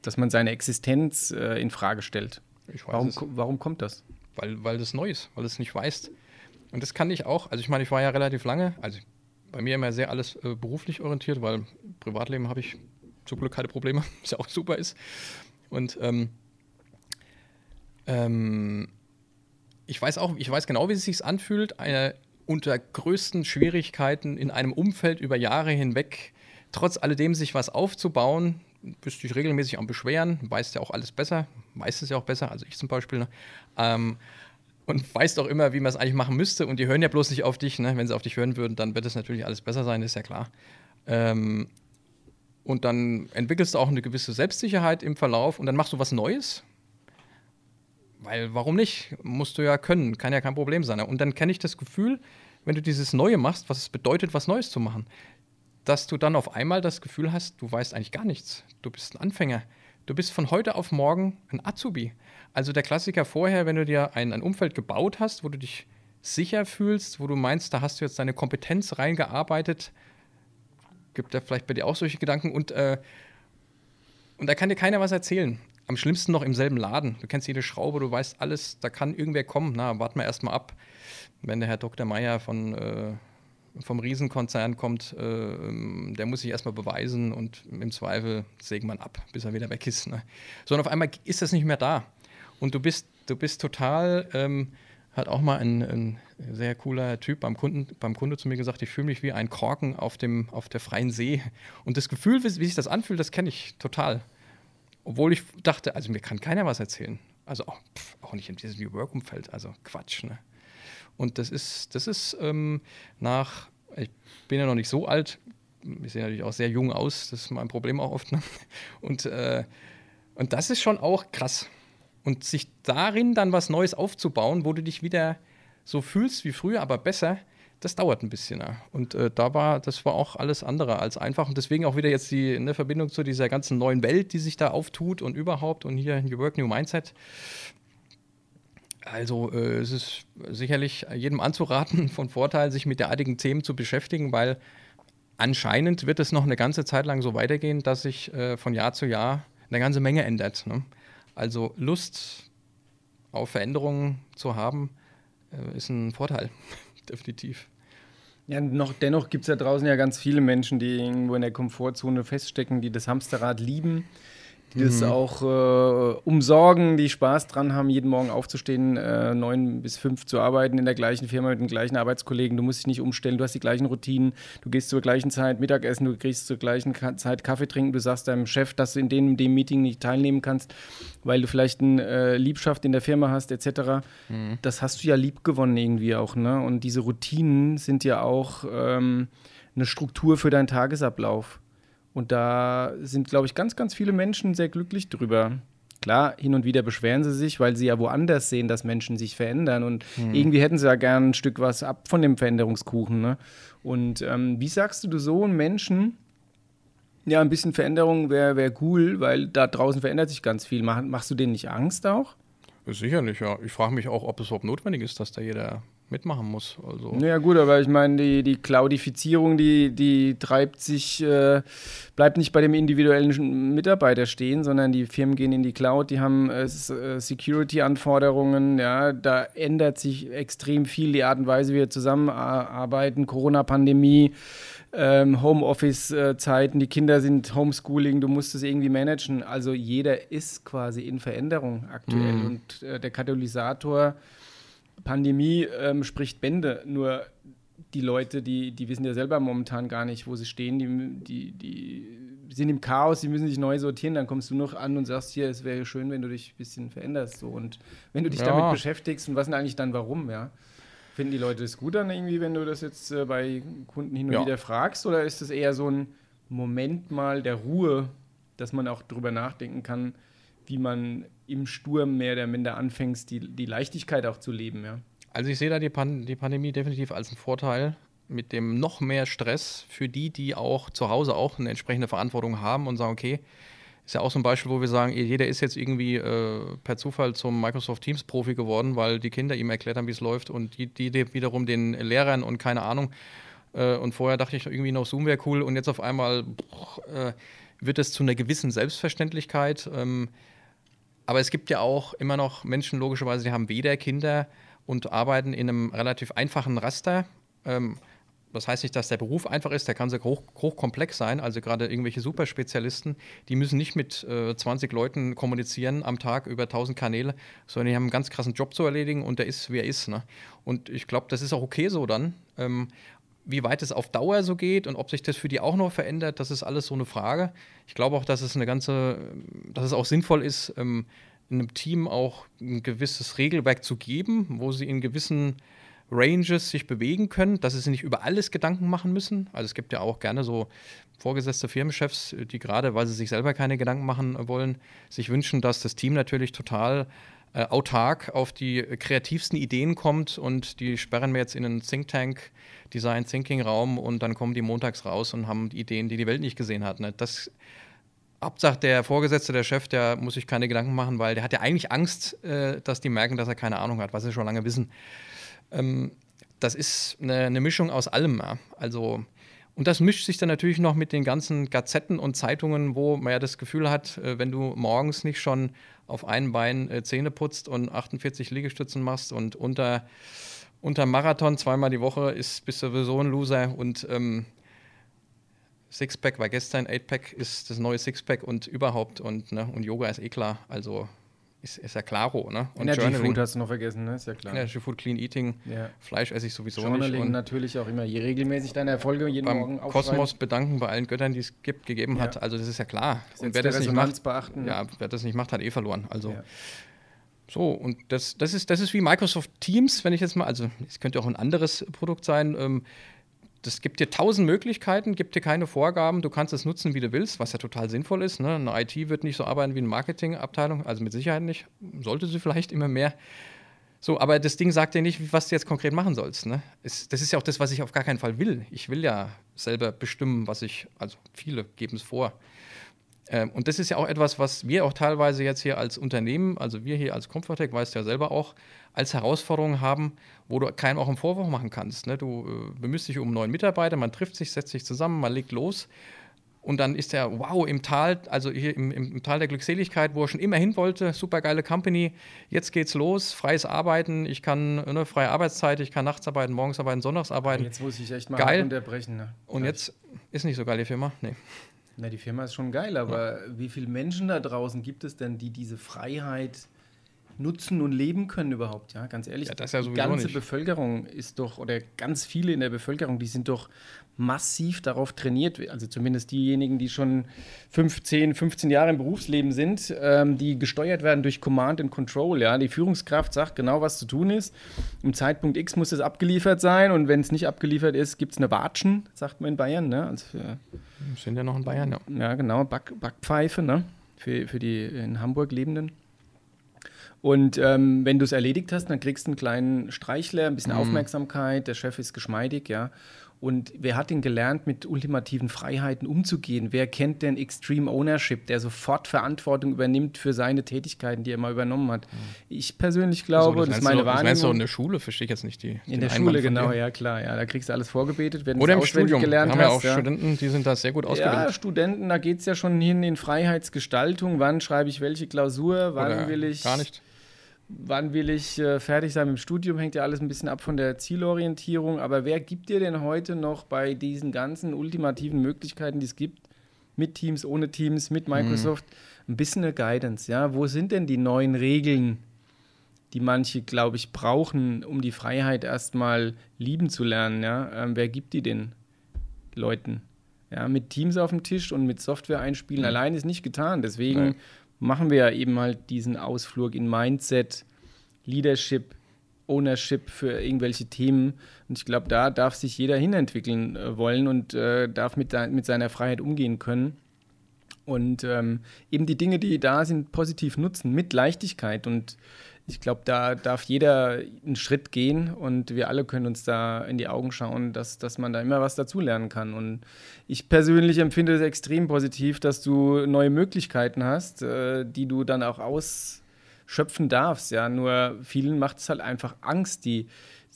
dass man seine Existenz äh, in Frage stellt. warum, warum kommt das? Weil, weil das neu ist, weil es nicht weißt. Und das kann ich auch. Also ich meine, ich war ja relativ lange, also bei mir immer sehr alles äh, beruflich orientiert, weil Privatleben habe ich zum Glück keine Probleme, was ja auch super ist. Und ähm, ähm, ich weiß auch, ich weiß genau, wie es sich anfühlt, eine unter größten Schwierigkeiten in einem Umfeld über Jahre hinweg trotz alledem sich was aufzubauen, bist dich regelmäßig am Beschweren, weißt ja auch alles besser, weißt es ja auch besser, also ich zum Beispiel. Ne? Ähm, und weißt auch immer, wie man es eigentlich machen müsste. Und die hören ja bloß nicht auf dich. Ne? Wenn sie auf dich hören würden, dann wird es natürlich alles besser sein, ist ja klar. Ähm, und dann entwickelst du auch eine gewisse Selbstsicherheit im Verlauf und dann machst du was Neues. Weil, warum nicht? Musst du ja können, kann ja kein Problem sein. Und dann kenne ich das Gefühl, wenn du dieses Neue machst, was es bedeutet, was Neues zu machen, dass du dann auf einmal das Gefühl hast, du weißt eigentlich gar nichts. Du bist ein Anfänger. Du bist von heute auf morgen ein Azubi. Also der Klassiker vorher, wenn du dir ein, ein Umfeld gebaut hast, wo du dich sicher fühlst, wo du meinst, da hast du jetzt deine Kompetenz reingearbeitet, gibt er vielleicht bei dir auch solche Gedanken und, äh, und da kann dir keiner was erzählen. Am schlimmsten noch im selben Laden. Du kennst jede Schraube, du weißt alles, da kann irgendwer kommen. Na, warten wir erstmal ab. Wenn der Herr Dr. Meier von, äh, vom Riesenkonzern kommt, äh, der muss sich erstmal beweisen und im Zweifel sägen man ab, bis er wieder weg ist. Ne? So, und auf einmal ist das nicht mehr da. Und du bist, du bist total, ähm, hat auch mal ein, ein, sehr cooler Typ beim Kunden, beim Kunde zu mir gesagt, ich fühle mich wie ein Korken auf, dem, auf der freien See. Und das Gefühl, wie, wie sich das anfühlt, das kenne ich total. Obwohl ich dachte, also mir kann keiner was erzählen. Also auch, pff, auch nicht in diesem New Work-Umfeld, also Quatsch. Ne? Und das ist, das ist ähm, nach, ich bin ja noch nicht so alt, ich sehe natürlich auch sehr jung aus, das ist mein Problem auch oft. Ne? Und, äh, und das ist schon auch krass. Und sich darin dann was Neues aufzubauen, wo du dich wieder so fühlst wie früher, aber besser, das dauert ein bisschen. Ja. Und äh, da war, das war auch alles andere als einfach. Und deswegen auch wieder jetzt die ne, Verbindung zu dieser ganzen neuen Welt, die sich da auftut und überhaupt und hier New Work, New Mindset. Also äh, es ist sicherlich jedem anzuraten von Vorteil, sich mit derartigen Themen zu beschäftigen, weil anscheinend wird es noch eine ganze Zeit lang so weitergehen, dass sich äh, von Jahr zu Jahr eine ganze Menge ändert. Ne? Also Lust auf Veränderungen zu haben, äh, ist ein Vorteil, definitiv. Ja, noch, dennoch gibt es da draußen ja ganz viele Menschen, die irgendwo in der Komfortzone feststecken, die das Hamsterrad lieben die mhm. das auch äh, umsorgen, die Spaß dran haben, jeden Morgen aufzustehen, äh, neun bis fünf zu arbeiten in der gleichen Firma mit den gleichen Arbeitskollegen. Du musst dich nicht umstellen, du hast die gleichen Routinen, du gehst zur gleichen Zeit Mittagessen, du kriegst zur gleichen Zeit Kaffee trinken, du sagst deinem Chef, dass du in dem, dem Meeting nicht teilnehmen kannst, weil du vielleicht eine äh, Liebschaft in der Firma hast, etc. Mhm. Das hast du ja lieb gewonnen irgendwie auch. Ne? Und diese Routinen sind ja auch ähm, eine Struktur für deinen Tagesablauf. Und da sind, glaube ich, ganz, ganz viele Menschen sehr glücklich drüber. Klar, hin und wieder beschweren sie sich, weil sie ja woanders sehen, dass Menschen sich verändern. Und mhm. irgendwie hätten sie ja gern ein Stück was ab von dem Veränderungskuchen. Ne? Und ähm, wie sagst du so einen Menschen, ja, ein bisschen Veränderung wäre wär cool, weil da draußen verändert sich ganz viel. Mach, machst du denen nicht Angst auch? Sicherlich, ja. Ich frage mich auch, ob es überhaupt notwendig ist, dass da jeder mitmachen muss. Also. Ja gut, aber ich meine, die, die Cloudifizierung, die, die treibt sich, äh, bleibt nicht bei dem individuellen Mitarbeiter stehen, sondern die Firmen gehen in die Cloud, die haben äh, äh, Security-Anforderungen, ja, da ändert sich extrem viel die Art und Weise, wie wir zusammenarbeiten, Corona-Pandemie. Ähm, Homeoffice-Zeiten, die Kinder sind Homeschooling, du musst es irgendwie managen. Also jeder ist quasi in Veränderung aktuell. Mhm. Und äh, der Katalysator Pandemie ähm, spricht Bände, nur die Leute, die, die wissen ja selber momentan gar nicht, wo sie stehen, die, die, die sind im Chaos, die müssen sich neu sortieren, dann kommst du noch an und sagst hier, es wäre schön, wenn du dich ein bisschen veränderst. So. Und wenn du dich ja. damit beschäftigst und was denn eigentlich dann warum, ja? Finden die Leute das gut dann irgendwie, wenn du das jetzt äh, bei Kunden hin und ja. wieder fragst? Oder ist es eher so ein Moment mal der Ruhe, dass man auch drüber nachdenken kann, wie man im Sturm mehr oder minder anfängt, die, die Leichtigkeit auch zu leben. Ja. Also ich sehe da die, Pan die Pandemie definitiv als einen Vorteil mit dem noch mehr Stress für die, die auch zu Hause auch eine entsprechende Verantwortung haben und sagen, okay, ist ja auch so ein Beispiel, wo wir sagen, jeder ist jetzt irgendwie äh, per Zufall zum Microsoft Teams Profi geworden, weil die Kinder ihm erklärt haben, wie es läuft und die, die wiederum den Lehrern und keine Ahnung. Äh, und vorher dachte ich irgendwie noch Zoom wäre cool und jetzt auf einmal äh, wird es zu einer gewissen Selbstverständlichkeit. Ähm, aber es gibt ja auch immer noch Menschen, logischerweise, die haben weder Kinder und arbeiten in einem relativ einfachen Raster. Ähm, das heißt nicht, dass der Beruf einfach ist, der kann sehr hoch, hochkomplex sein. Also gerade irgendwelche Superspezialisten, die müssen nicht mit äh, 20 Leuten kommunizieren am Tag über 1000 Kanäle, sondern die haben einen ganz krassen Job zu erledigen und der ist, wie er ist. Ne? Und ich glaube, das ist auch okay so dann. Ähm, wie weit es auf Dauer so geht und ob sich das für die auch noch verändert, das ist alles so eine Frage. Ich glaube auch, dass es eine ganze, dass es auch sinnvoll ist, ähm, einem Team auch ein gewisses Regelwerk zu geben, wo sie in gewissen Ranges sich bewegen können, dass sie sich nicht über alles Gedanken machen müssen. Also es gibt ja auch gerne so vorgesetzte Firmenchefs, die gerade, weil sie sich selber keine Gedanken machen wollen, sich wünschen, dass das Team natürlich total äh, autark auf die kreativsten Ideen kommt und die sperren wir jetzt in einen Think Tank Design Thinking Raum und dann kommen die montags raus und haben Ideen, die die Welt nicht gesehen hat. Ne? Das Hauptsache der Vorgesetzte, der Chef, der muss sich keine Gedanken machen, weil der hat ja eigentlich Angst, äh, dass die merken, dass er keine Ahnung hat, was sie schon lange wissen. Ähm, das ist eine, eine, Mischung aus allem. Ja. Also, und das mischt sich dann natürlich noch mit den ganzen Gazetten und Zeitungen, wo man ja das Gefühl hat, äh, wenn du morgens nicht schon auf einem Bein äh, Zähne putzt und 48 Liegestützen machst und unter, unter Marathon zweimal die Woche ist, bist du sowieso ein Loser und ähm, Sixpack war gestern, Eightpack ist das neue Sixpack und überhaupt und, ne, und Yoga ist eh klar. Also ist, ist ja klaro, ne? Und Energy Journaling, Food hast du noch vergessen, ne? Ist ja klar. Energy Food, Clean Eating, ja. Fleisch esse ich sowieso Journaling nicht. Und natürlich auch immer je regelmäßig deine Erfolge jeden beim Morgen Kosmos bedanken bei allen Göttern, die es gibt, gegeben ja. hat. Also das ist ja klar. Gesetz und wer das nicht macht, beachten. Ja, wer das nicht macht, hat eh verloren. Also ja. so und das, das ist das ist wie Microsoft Teams, wenn ich jetzt mal, also es könnte auch ein anderes Produkt sein. Ähm, das gibt dir tausend Möglichkeiten, gibt dir keine Vorgaben, du kannst es nutzen, wie du willst, was ja total sinnvoll ist. Ne? Eine IT wird nicht so arbeiten wie eine Marketingabteilung, also mit Sicherheit nicht. Sollte sie vielleicht immer mehr. So, aber das Ding sagt dir nicht, was du jetzt konkret machen sollst. Ne? das ist ja auch das, was ich auf gar keinen Fall will. Ich will ja selber bestimmen, was ich, also viele geben es vor. Ähm, und das ist ja auch etwas, was wir auch teilweise jetzt hier als Unternehmen, also wir hier als Comfortech, weißt du ja selber auch, als Herausforderung haben, wo du keinem auch einen Vorwurf machen kannst. Ne? Du äh, bemühst dich um neuen Mitarbeiter, man trifft sich, setzt sich zusammen, man legt los. Und dann ist er, wow, im Tal, also hier im, im, Tal der Glückseligkeit, wo er schon immer hin wollte, super geile Company, jetzt geht's los, freies Arbeiten, ich kann, ne, freie Arbeitszeit, ich kann nachts arbeiten, morgens arbeiten, sonntags arbeiten. Jetzt muss ich echt mal geil. unterbrechen. Ne? Und jetzt ist nicht so geil die Firma, nee. Na, die Firma ist schon geil, aber ja. wie viele Menschen da draußen gibt es denn, die diese Freiheit nutzen und leben können überhaupt? Ja, ganz ehrlich, ja, das ja die ganze nicht. Bevölkerung ist doch, oder ganz viele in der Bevölkerung, die sind doch massiv darauf trainiert, also zumindest diejenigen, die schon 15, 15 Jahre im Berufsleben sind, ähm, die gesteuert werden durch Command and Control. Ja? Die Führungskraft sagt genau, was zu tun ist. Im Zeitpunkt X muss es abgeliefert sein und wenn es nicht abgeliefert ist, gibt es eine Watschen, sagt man in Bayern. Ne? Also für, sind ja noch in Bayern, ja. Ja, genau, Back, Backpfeife ne? für, für die in Hamburg Lebenden. Und ähm, wenn du es erledigt hast, dann kriegst du einen kleinen Streichler, ein bisschen mhm. Aufmerksamkeit, der Chef ist geschmeidig, ja. Und wer hat denn gelernt, mit ultimativen Freiheiten umzugehen? Wer kennt denn Extreme Ownership, der sofort Verantwortung übernimmt für seine Tätigkeiten, die er mal übernommen hat? Mhm. Ich persönlich glaube, also, das, das ist meine du, Wahrnehmung. Das meinst du in der Schule, verstehe ich jetzt nicht die. In der Schule, genau, ja klar. Ja, da kriegst du alles vorgebetet, wenn Oder im Studium. gelernt Wir haben ja auch ja. Studenten, die sind da sehr gut ausgebildet. Ja, Studenten, da geht es ja schon hin in Freiheitsgestaltung. Wann schreibe ich welche Klausur? Wann Oder will ich. Gar nicht wann will ich äh, fertig sein mit dem Studium, hängt ja alles ein bisschen ab von der Zielorientierung. Aber wer gibt dir denn heute noch bei diesen ganzen ultimativen Möglichkeiten, die es gibt, mit Teams, ohne Teams, mit mhm. Microsoft, mhm. ein bisschen eine Guidance? Ja? Wo sind denn die neuen Regeln, die manche, glaube ich, brauchen, um die Freiheit erstmal lieben zu lernen? Ja? Ähm, wer gibt die den Leuten? Ja, mit Teams auf dem Tisch und mit Software einspielen mhm. allein ist nicht getan. Deswegen Nein machen wir ja eben halt diesen Ausflug in Mindset, Leadership, Ownership für irgendwelche Themen. Und ich glaube, da darf sich jeder hinentwickeln äh, wollen und äh, darf mit, mit seiner Freiheit umgehen können. Und ähm, eben die Dinge, die da sind, positiv nutzen, mit Leichtigkeit. Und ich glaube, da darf jeder einen Schritt gehen und wir alle können uns da in die Augen schauen, dass, dass man da immer was dazulernen kann. Und ich persönlich empfinde es extrem positiv, dass du neue Möglichkeiten hast, äh, die du dann auch ausschöpfen darfst. Ja, nur vielen macht es halt einfach Angst, die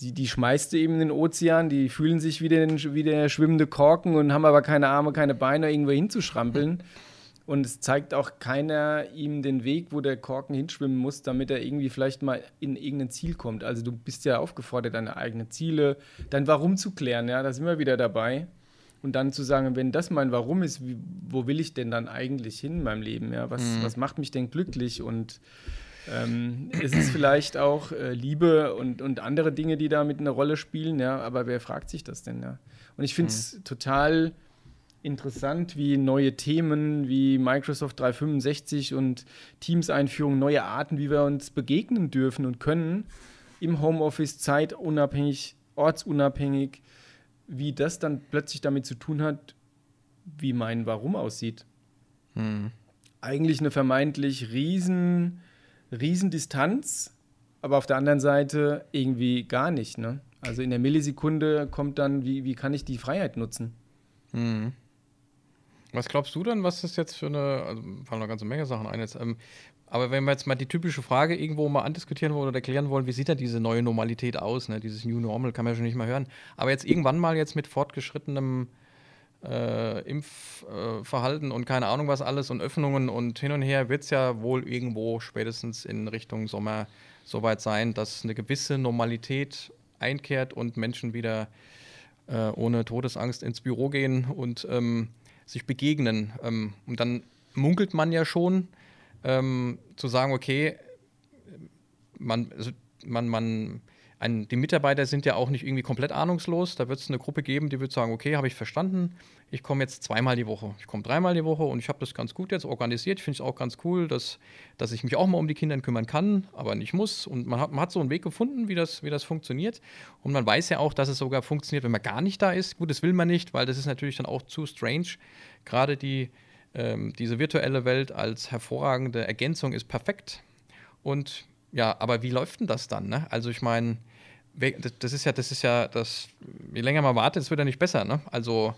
die, die schmeißt du eben in den Ozean, die fühlen sich wie, den, wie der schwimmende Korken und haben aber keine Arme, keine Beine, irgendwo hinzuschrampeln. Und es zeigt auch keiner ihm den Weg, wo der Korken hinschwimmen muss, damit er irgendwie vielleicht mal in irgendein Ziel kommt. Also du bist ja aufgefordert, deine eigenen Ziele, dein Warum zu klären, ja, da sind wir wieder dabei. Und dann zu sagen, wenn das mein Warum ist, wie, wo will ich denn dann eigentlich hin in meinem Leben? Ja? Was, mhm. was macht mich denn glücklich? Und ähm, es ist vielleicht auch äh, Liebe und, und andere Dinge, die da mit eine Rolle spielen, ja, aber wer fragt sich das denn, ja? Und ich finde es mhm. total interessant, wie neue Themen wie Microsoft 365 und Teams-Einführung, neue Arten, wie wir uns begegnen dürfen und können, im Homeoffice, zeitunabhängig, ortsunabhängig, wie das dann plötzlich damit zu tun hat, wie mein Warum aussieht. Hm. Eigentlich eine vermeintlich riesen Riesendistanz, aber auf der anderen Seite irgendwie gar nicht. Ne? Also in der Millisekunde kommt dann, wie, wie kann ich die Freiheit nutzen? Mhm. Was glaubst du dann, was ist jetzt für eine, also fallen noch eine ganze Menge Sachen ein jetzt, ähm, aber wenn wir jetzt mal die typische Frage irgendwo mal andiskutieren wollen oder erklären wollen, wie sieht denn diese neue Normalität aus, ne? dieses New Normal, kann man ja schon nicht mehr hören, aber jetzt irgendwann mal jetzt mit fortgeschrittenem äh, Impfverhalten äh, und keine Ahnung was alles und Öffnungen und hin und her wird es ja wohl irgendwo spätestens in Richtung Sommer soweit sein, dass eine gewisse Normalität einkehrt und Menschen wieder äh, ohne Todesangst ins Büro gehen und ähm, sich begegnen. Ähm, und dann munkelt man ja schon, ähm, zu sagen, okay, man, also man, man ein, die Mitarbeiter sind ja auch nicht irgendwie komplett ahnungslos. Da wird es eine Gruppe geben, die wird sagen, okay, habe ich verstanden, ich komme jetzt zweimal die Woche, ich komme dreimal die Woche und ich habe das ganz gut jetzt organisiert. Ich finde es auch ganz cool, dass, dass ich mich auch mal um die Kinder kümmern kann, aber nicht muss. Und man hat, man hat so einen Weg gefunden, wie das, wie das funktioniert. Und man weiß ja auch, dass es sogar funktioniert, wenn man gar nicht da ist. Gut, das will man nicht, weil das ist natürlich dann auch zu strange. Gerade die, ähm, diese virtuelle Welt als hervorragende Ergänzung ist perfekt. Und ja, aber wie läuft denn das dann? Ne? Also ich meine, das ist ja, das ist ja, das, je länger man wartet, es wird ja nicht besser. Ne? Also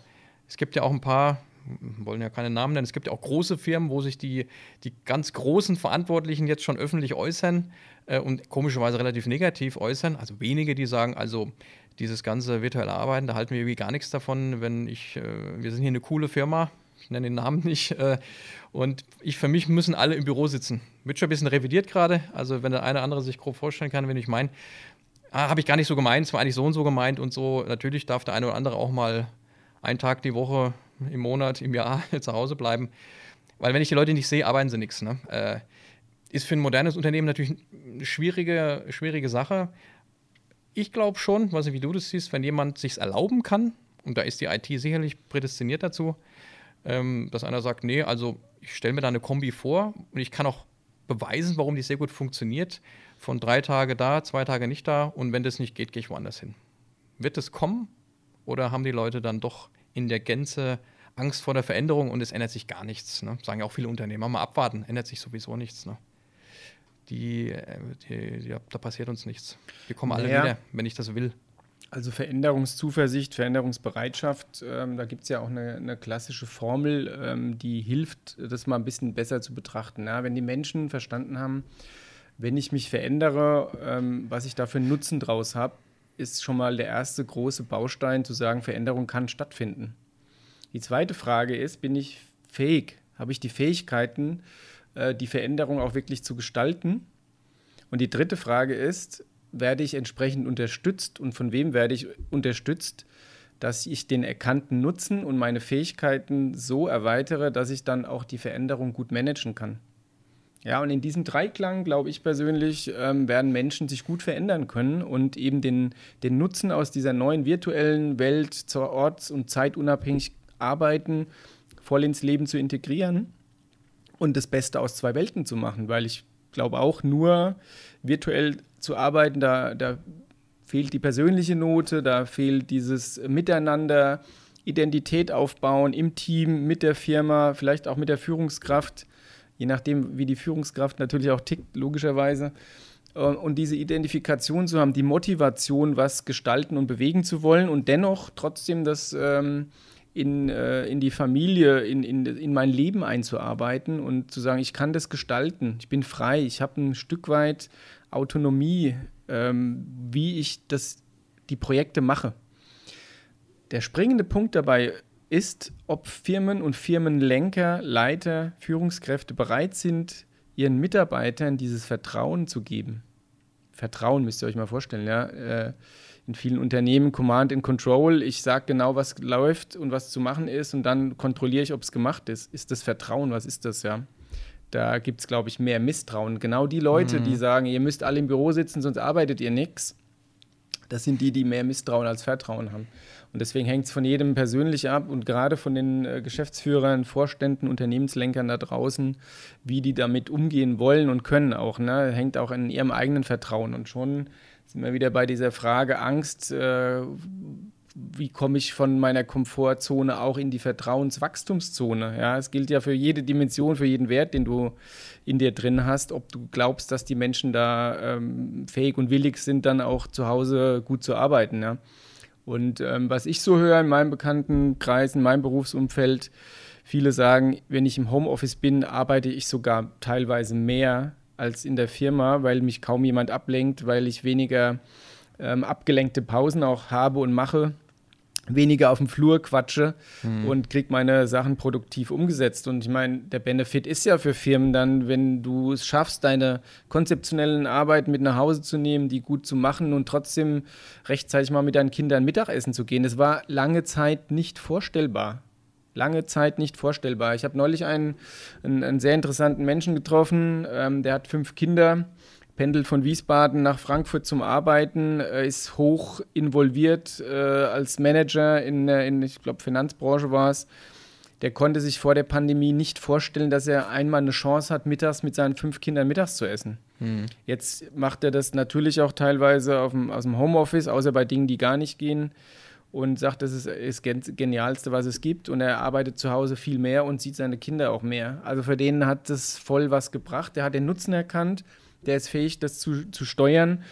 es gibt ja auch ein paar, wollen ja keine Namen nennen, es gibt ja auch große Firmen, wo sich die, die ganz großen Verantwortlichen jetzt schon öffentlich äußern äh, und komischerweise relativ negativ äußern. Also wenige, die sagen, also dieses ganze virtuelle Arbeiten, da halten wir irgendwie gar nichts davon, wenn ich, äh, wir sind hier eine coole Firma, ich nenne den Namen nicht. Äh, und ich für mich müssen alle im Büro sitzen. Wird schon ein bisschen revidiert gerade. Also, wenn der eine oder andere sich grob vorstellen kann, wenn ich meine, ah, habe ich gar nicht so gemeint, es war eigentlich so und so gemeint und so. Natürlich darf der eine oder andere auch mal einen Tag die Woche, im Monat, im Jahr zu Hause bleiben. Weil, wenn ich die Leute nicht sehe, arbeiten sie nichts. Ne? Äh, ist für ein modernes Unternehmen natürlich eine schwierige, schwierige Sache. Ich glaube schon, weiß nicht, wie du das siehst, wenn jemand sich erlauben kann, und da ist die IT sicherlich prädestiniert dazu, ähm, dass einer sagt, nee, also ich stelle mir da eine Kombi vor und ich kann auch beweisen, warum die sehr gut funktioniert. Von drei Tage da, zwei Tage nicht da und wenn das nicht geht, gehe ich woanders hin. Wird es kommen oder haben die Leute dann doch in der Gänze Angst vor der Veränderung und es ändert sich gar nichts? Ne? Sagen ja auch viele Unternehmer, mal abwarten, ändert sich sowieso nichts. Ne? Die, äh, die, die, da passiert uns nichts. Wir kommen alle naja. wieder, wenn ich das will. Also Veränderungszuversicht, Veränderungsbereitschaft, ähm, da gibt es ja auch eine, eine, klassische Formel, ähm, die hilft, das mal ein bisschen besser zu betrachten. Ja? Wenn die Menschen verstanden haben, wenn ich mich verändere, ähm, was ich da für einen Nutzen draus habe, ist schon mal der erste große Baustein zu sagen, Veränderung kann stattfinden. Die zweite Frage ist, bin ich fähig? Habe ich die Fähigkeiten, äh, die Veränderung auch wirklich zu gestalten? Und die dritte Frage ist, werde ich entsprechend unterstützt und von wem werde ich unterstützt, dass ich den erkannten Nutzen und meine Fähigkeiten so erweitere, dass ich dann auch die Veränderung gut managen kann. Ja, und in diesem Dreiklang, glaube ich persönlich, ähm, werden Menschen sich gut verändern können und eben den, den Nutzen aus dieser neuen virtuellen Welt zur orts- und zeitunabhängig arbeiten, voll ins Leben zu integrieren und das Beste aus zwei Welten zu machen, weil ich glaube auch nur virtuell zu arbeiten, da, da fehlt die persönliche Note, da fehlt dieses Miteinander Identität aufbauen im Team, mit der Firma, vielleicht auch mit der Führungskraft, je nachdem, wie die Führungskraft natürlich auch tickt, logischerweise. Äh, und diese Identifikation zu haben, die Motivation, was gestalten und bewegen zu wollen und dennoch trotzdem das ähm, in, äh, in die Familie, in, in, in mein Leben einzuarbeiten und zu sagen, ich kann das gestalten, ich bin frei, ich habe ein Stück weit Autonomie, ähm, wie ich das, die Projekte mache. Der springende Punkt dabei ist, ob Firmen und Firmenlenker, Leiter, Führungskräfte bereit sind, ihren Mitarbeitern dieses Vertrauen zu geben. Vertrauen müsst ihr euch mal vorstellen, ja. Äh, in vielen Unternehmen Command and Control. Ich sage genau, was läuft und was zu machen ist und dann kontrolliere ich, ob es gemacht ist. Ist das Vertrauen? Was ist das, ja? Da gibt es, glaube ich, mehr Misstrauen. Genau die Leute, mhm. die sagen, ihr müsst alle im Büro sitzen, sonst arbeitet ihr nichts. Das sind die, die mehr Misstrauen als Vertrauen haben. Und deswegen hängt es von jedem persönlich ab und gerade von den äh, Geschäftsführern, Vorständen, Unternehmenslenkern da draußen, wie die damit umgehen wollen und können auch. Ne? Hängt auch an ihrem eigenen Vertrauen. Und schon sind wir wieder bei dieser Frage Angst. Äh, wie komme ich von meiner Komfortzone auch in die Vertrauenswachstumszone? Ja, es gilt ja für jede Dimension, für jeden Wert, den du in dir drin hast, ob du glaubst, dass die Menschen da ähm, fähig und willig sind, dann auch zu Hause gut zu arbeiten. Ja? Und ähm, was ich so höre in meinem Bekanntenkreis, in meinem Berufsumfeld, viele sagen, wenn ich im Homeoffice bin, arbeite ich sogar teilweise mehr als in der Firma, weil mich kaum jemand ablenkt, weil ich weniger ähm, abgelenkte Pausen auch habe und mache weniger auf dem Flur quatsche mhm. und kriege meine Sachen produktiv umgesetzt. Und ich meine, der Benefit ist ja für Firmen dann, wenn du es schaffst, deine konzeptionellen Arbeiten mit nach Hause zu nehmen, die gut zu machen und trotzdem rechtzeitig mal mit deinen Kindern Mittagessen zu gehen. Das war lange Zeit nicht vorstellbar. Lange Zeit nicht vorstellbar. Ich habe neulich einen, einen, einen, sehr interessanten Menschen getroffen, ähm, der hat fünf Kinder pendelt von Wiesbaden nach Frankfurt zum Arbeiten, äh, ist hoch involviert äh, als Manager in, in ich glaube, Finanzbranche war es. Der konnte sich vor der Pandemie nicht vorstellen, dass er einmal eine Chance hat, mittags mit seinen fünf Kindern mittags zu essen. Hm. Jetzt macht er das natürlich auch teilweise dem, aus dem Homeoffice, außer bei Dingen, die gar nicht gehen und sagt, das ist das Genialste, was es gibt. Und er arbeitet zu Hause viel mehr und sieht seine Kinder auch mehr. Also für den hat das voll was gebracht. Er hat den Nutzen erkannt der ist fähig, das zu, zu steuern.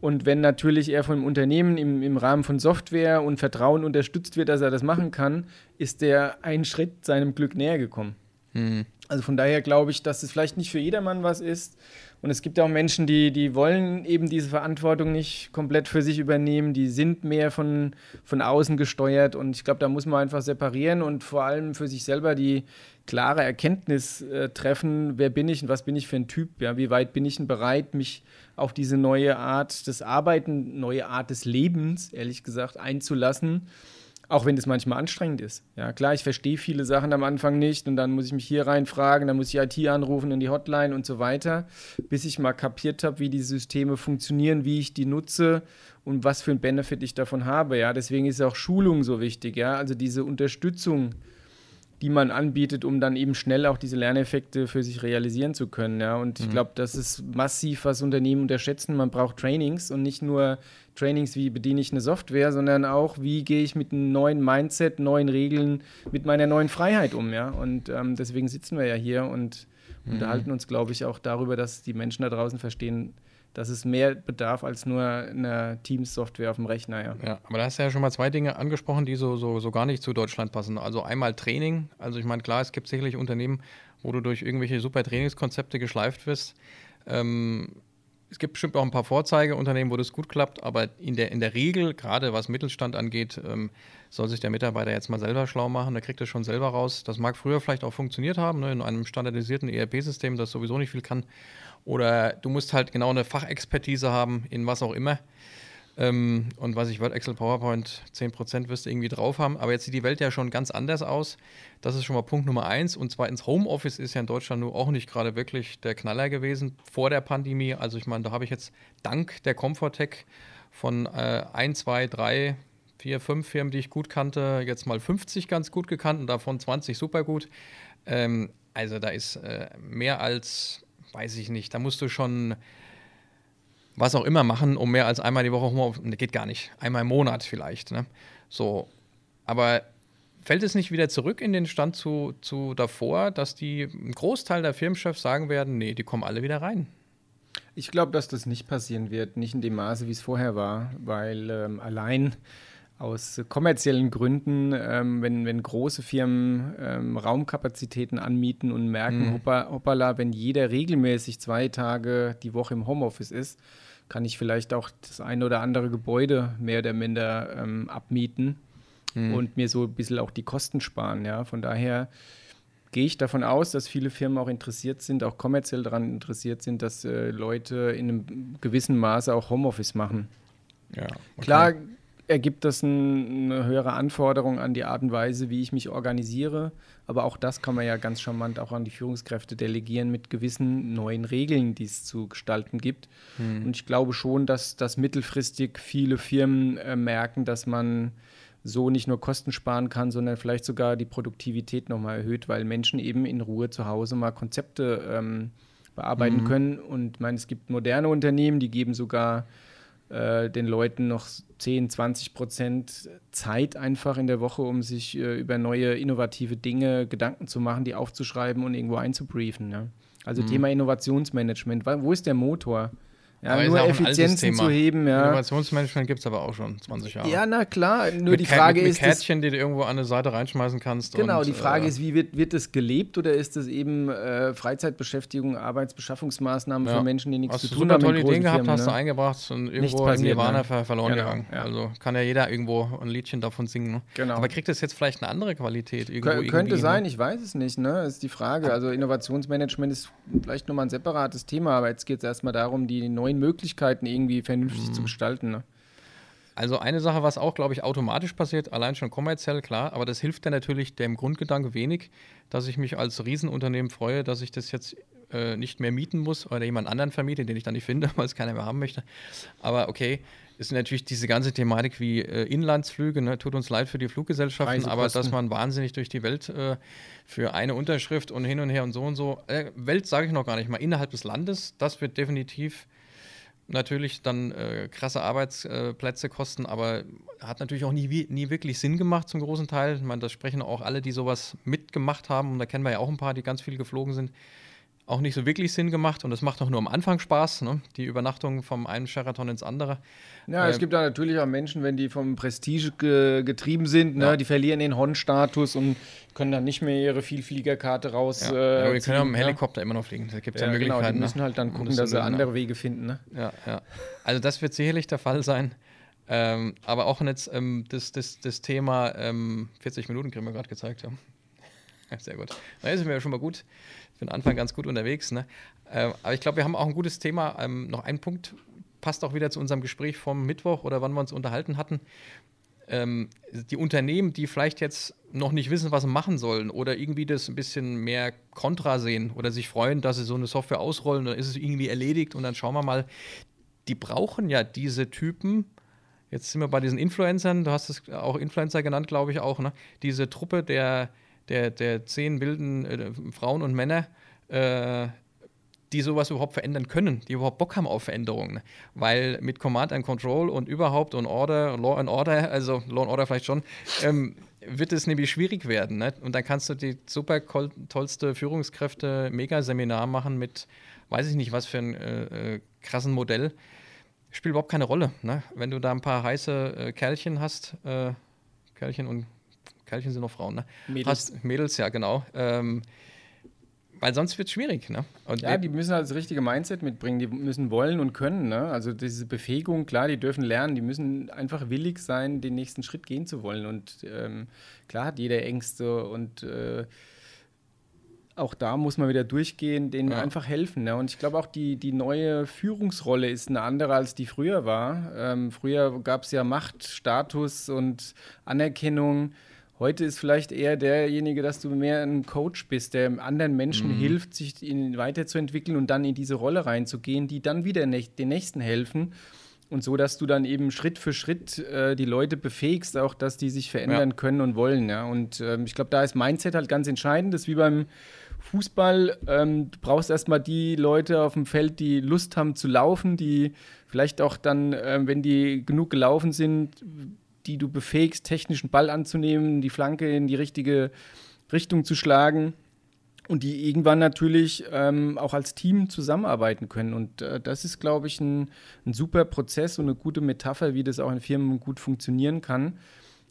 Und wenn natürlich er vom Unternehmen im, im Rahmen von Software und Vertrauen unterstützt wird, dass er das machen kann, ist der einen Schritt seinem Glück näher gekommen. Mhm. Also von daher glaube ich, dass es vielleicht nicht für jedermann was ist. Und es gibt auch Menschen, die, die wollen eben diese Verantwortung nicht komplett für sich übernehmen. Die sind mehr von, von außen gesteuert. Und ich glaube, da muss man einfach separieren und vor allem für sich selber die, klare Erkenntnis äh, treffen, wer bin ich und was bin ich für ein Typ, ja, wie weit bin ich denn bereit, mich auf diese neue Art des Arbeiten, neue Art des Lebens, ehrlich gesagt, einzulassen, auch wenn das manchmal anstrengend ist. Ja, klar, ich verstehe viele Sachen am Anfang nicht und dann muss ich mich hier reinfragen, dann muss ich IT anrufen in die Hotline und so weiter, bis ich mal kapiert habe, wie die Systeme funktionieren, wie ich die nutze und was für einen Benefit ich davon habe. Ja, deswegen ist auch Schulung so wichtig, ja, also diese Unterstützung die man anbietet, um dann eben schnell auch diese Lerneffekte für sich realisieren zu können. Ja. Und ich mhm. glaube, das ist massiv, was Unternehmen unterschätzen. Man braucht Trainings und nicht nur Trainings, wie bediene ich eine Software, sondern auch, wie gehe ich mit einem neuen Mindset, neuen Regeln, mit meiner neuen Freiheit um. Ja. Und ähm, deswegen sitzen wir ja hier und mhm. unterhalten uns, glaube ich, auch darüber, dass die Menschen da draußen verstehen, dass es mehr bedarf als nur eine Teams-Software auf dem Rechner. Ja. ja, aber da hast du ja schon mal zwei Dinge angesprochen, die so, so, so gar nicht zu Deutschland passen. Also einmal Training. Also ich meine, klar, es gibt sicherlich Unternehmen, wo du durch irgendwelche super Trainingskonzepte geschleift wirst. Ähm, es gibt bestimmt auch ein paar Vorzeigeunternehmen, wo das gut klappt, aber in der, in der Regel, gerade was Mittelstand angeht, ähm, soll sich der Mitarbeiter jetzt mal selber schlau machen. Der kriegt das schon selber raus. Das mag früher vielleicht auch funktioniert haben, ne, in einem standardisierten ERP-System, das sowieso nicht viel kann. Oder du musst halt genau eine Fachexpertise haben in was auch immer. Ähm, und was ich Word, Excel, PowerPoint, 10% wirst du irgendwie drauf haben. Aber jetzt sieht die Welt ja schon ganz anders aus. Das ist schon mal Punkt Nummer eins. Und zweitens, Homeoffice ist ja in Deutschland nur auch nicht gerade wirklich der Knaller gewesen vor der Pandemie. Also ich meine, da habe ich jetzt dank der Comfortech von äh, 1, 2, 3, 4, 5 Firmen, die ich gut kannte, jetzt mal 50 ganz gut gekannt und davon 20 super gut. Ähm, also da ist äh, mehr als weiß ich nicht, da musst du schon was auch immer machen, um mehr als einmal die Woche Homeoffice, geht gar nicht, einmal im Monat vielleicht, ne? So, aber fällt es nicht wieder zurück in den Stand zu, zu davor, dass die ein Großteil der Firmenchefs sagen werden, nee, die kommen alle wieder rein? Ich glaube, dass das nicht passieren wird, nicht in dem Maße, wie es vorher war, weil ähm, allein aus kommerziellen Gründen, ähm, wenn, wenn große Firmen ähm, Raumkapazitäten anmieten und merken, mhm. hoppa, hoppala, wenn jeder regelmäßig zwei Tage die Woche im Homeoffice ist, kann ich vielleicht auch das eine oder andere Gebäude mehr oder minder ähm, abmieten mhm. und mir so ein bisschen auch die Kosten sparen. Ja? Von daher gehe ich davon aus, dass viele Firmen auch interessiert sind, auch kommerziell daran interessiert sind, dass äh, Leute in einem gewissen Maße auch Homeoffice machen. Ja, okay. Klar ergibt das ein, eine höhere Anforderung an die Art und Weise, wie ich mich organisiere. Aber auch das kann man ja ganz charmant auch an die Führungskräfte delegieren mit gewissen neuen Regeln, die es zu gestalten gibt. Hm. Und ich glaube schon, dass, dass mittelfristig viele Firmen äh, merken, dass man so nicht nur Kosten sparen kann, sondern vielleicht sogar die Produktivität nochmal erhöht, weil Menschen eben in Ruhe zu Hause mal Konzepte ähm, bearbeiten mhm. können. Und ich meine, es gibt moderne Unternehmen, die geben sogar äh, den Leuten noch 10, 20 Prozent Zeit einfach in der Woche, um sich äh, über neue innovative Dinge Gedanken zu machen, die aufzuschreiben und irgendwo einzubriefen. Ja? Also mhm. Thema Innovationsmanagement. Wo ist der Motor? Ja, aber nur Effizienzen zu heben, ja. Innovationsmanagement gibt es aber auch schon 20 Jahre. Ja, na klar. Nur mit die Frage mit, mit ist. Kärtchen, die du irgendwo an eine Seite reinschmeißen kannst. Genau, und, die Frage äh, ist, wie wird, wird das gelebt oder ist das eben äh, Freizeitbeschäftigung, Arbeitsbeschaffungsmaßnahmen ja. für Menschen, die nichts hast zu tun haben? Hast du tolle Ideen gehabt, Firmen, hast ne? du eingebracht und irgendwo in Nirvana ne? verloren genau, gegangen. Ja. Also kann ja jeder irgendwo ein Liedchen davon singen. Ne? Genau. Aber kriegt das jetzt vielleicht eine andere Qualität? Irgendwo, könnte sein, ne? ich weiß es nicht. Ne? ist die Frage. Also Innovationsmanagement ist vielleicht nochmal ein separates Thema, aber jetzt geht es erstmal darum, die neuen Möglichkeiten irgendwie vernünftig mhm. zu gestalten. Ne? Also eine Sache, was auch, glaube ich, automatisch passiert, allein schon kommerziell, klar, aber das hilft dann natürlich dem Grundgedanke wenig, dass ich mich als Riesenunternehmen freue, dass ich das jetzt äh, nicht mehr mieten muss oder jemand anderen vermiete, den ich dann nicht finde, weil es keiner mehr haben möchte. Aber okay, ist natürlich diese ganze Thematik wie äh, Inlandsflüge, ne? tut uns leid für die Fluggesellschaften, aber dass man wahnsinnig durch die Welt äh, für eine Unterschrift und hin und her und so und so, äh, Welt sage ich noch gar nicht mal, innerhalb des Landes, das wird definitiv natürlich dann äh, krasse Arbeitsplätze kosten, aber hat natürlich auch nie, nie wirklich Sinn gemacht zum großen Teil. Ich meine, das sprechen auch alle, die sowas mitgemacht haben und da kennen wir ja auch ein paar, die ganz viel geflogen sind auch nicht so wirklich Sinn gemacht und es macht auch nur am Anfang Spaß, ne? die Übernachtung vom einen Sheraton ins andere. Ja, ähm, es gibt da natürlich auch Menschen, wenn die vom Prestige ge getrieben sind, ne? Ja. die verlieren den Hon-Status und können dann nicht mehr ihre Vielfliegerkarte raus. Ja, äh, aber wir können ja dem Helikopter immer noch fliegen. Da gibt es ja, ja, Möglichkeiten. Genau, die müssen halt dann gucken, dass sie andere genau. Wege finden. Ne? Ja, ja. Also das wird sicherlich der Fall sein. Ähm, aber auch jetzt ähm, das, das, das Thema ähm, 40 Minuten kriegen wir gerade gezeigt. Ja. Sehr gut. Da ist mir ja schon mal gut für den Anfang ganz gut unterwegs. Ne? Äh, aber ich glaube, wir haben auch ein gutes Thema. Ähm, noch ein Punkt passt auch wieder zu unserem Gespräch vom Mittwoch oder wann wir uns unterhalten hatten. Ähm, die Unternehmen, die vielleicht jetzt noch nicht wissen, was sie machen sollen oder irgendwie das ein bisschen mehr kontra sehen oder sich freuen, dass sie so eine Software ausrollen, dann ist es irgendwie erledigt und dann schauen wir mal, die brauchen ja diese Typen. Jetzt sind wir bei diesen Influencern, du hast es auch Influencer genannt, glaube ich auch, ne? Diese Truppe der der, der zehn wilden äh, Frauen und Männer, äh, die sowas überhaupt verändern können, die überhaupt Bock haben auf Veränderungen. Weil mit Command and Control und überhaupt und Order, Law and Order, also Law and Order vielleicht schon, ähm, wird es nämlich schwierig werden. Ne? Und dann kannst du die super tollste Führungskräfte-Mega-Seminar machen mit, weiß ich nicht, was für ein äh, äh, krassen Modell. Spielt überhaupt keine Rolle. Ne? Wenn du da ein paar heiße äh, Kerlchen hast, äh, Kerlchen und Kerlchen sind noch Frauen, ne? Mädels. Hast, Mädels, ja, genau. Ähm, weil sonst wird es schwierig, ne? Und ja, die müssen halt das richtige Mindset mitbringen, die müssen wollen und können, ne? Also diese Befähigung, klar, die dürfen lernen, die müssen einfach willig sein, den nächsten Schritt gehen zu wollen. Und ähm, klar hat jeder Ängste und äh, auch da muss man wieder durchgehen, denen ja. einfach helfen. Ne? Und ich glaube auch, die, die neue Führungsrolle ist eine andere, als die früher war. Ähm, früher gab es ja Macht, Status und Anerkennung. Heute ist vielleicht eher derjenige, dass du mehr ein Coach bist, der anderen Menschen mhm. hilft, sich weiterzuentwickeln und dann in diese Rolle reinzugehen, die dann wieder den Nächsten helfen. Und so, dass du dann eben Schritt für Schritt äh, die Leute befähigst, auch dass die sich verändern ja. können und wollen. Ja? Und ähm, ich glaube, da ist Mindset halt ganz entscheidend. Das ist wie beim Fußball. Ähm, du brauchst erstmal die Leute auf dem Feld, die Lust haben zu laufen, die vielleicht auch dann, äh, wenn die genug gelaufen sind, die du befähigst, technischen Ball anzunehmen, die Flanke in die richtige Richtung zu schlagen und die irgendwann natürlich ähm, auch als Team zusammenarbeiten können. Und äh, das ist, glaube ich, ein, ein, super Prozess und eine gute Metapher, wie das auch in Firmen gut funktionieren kann.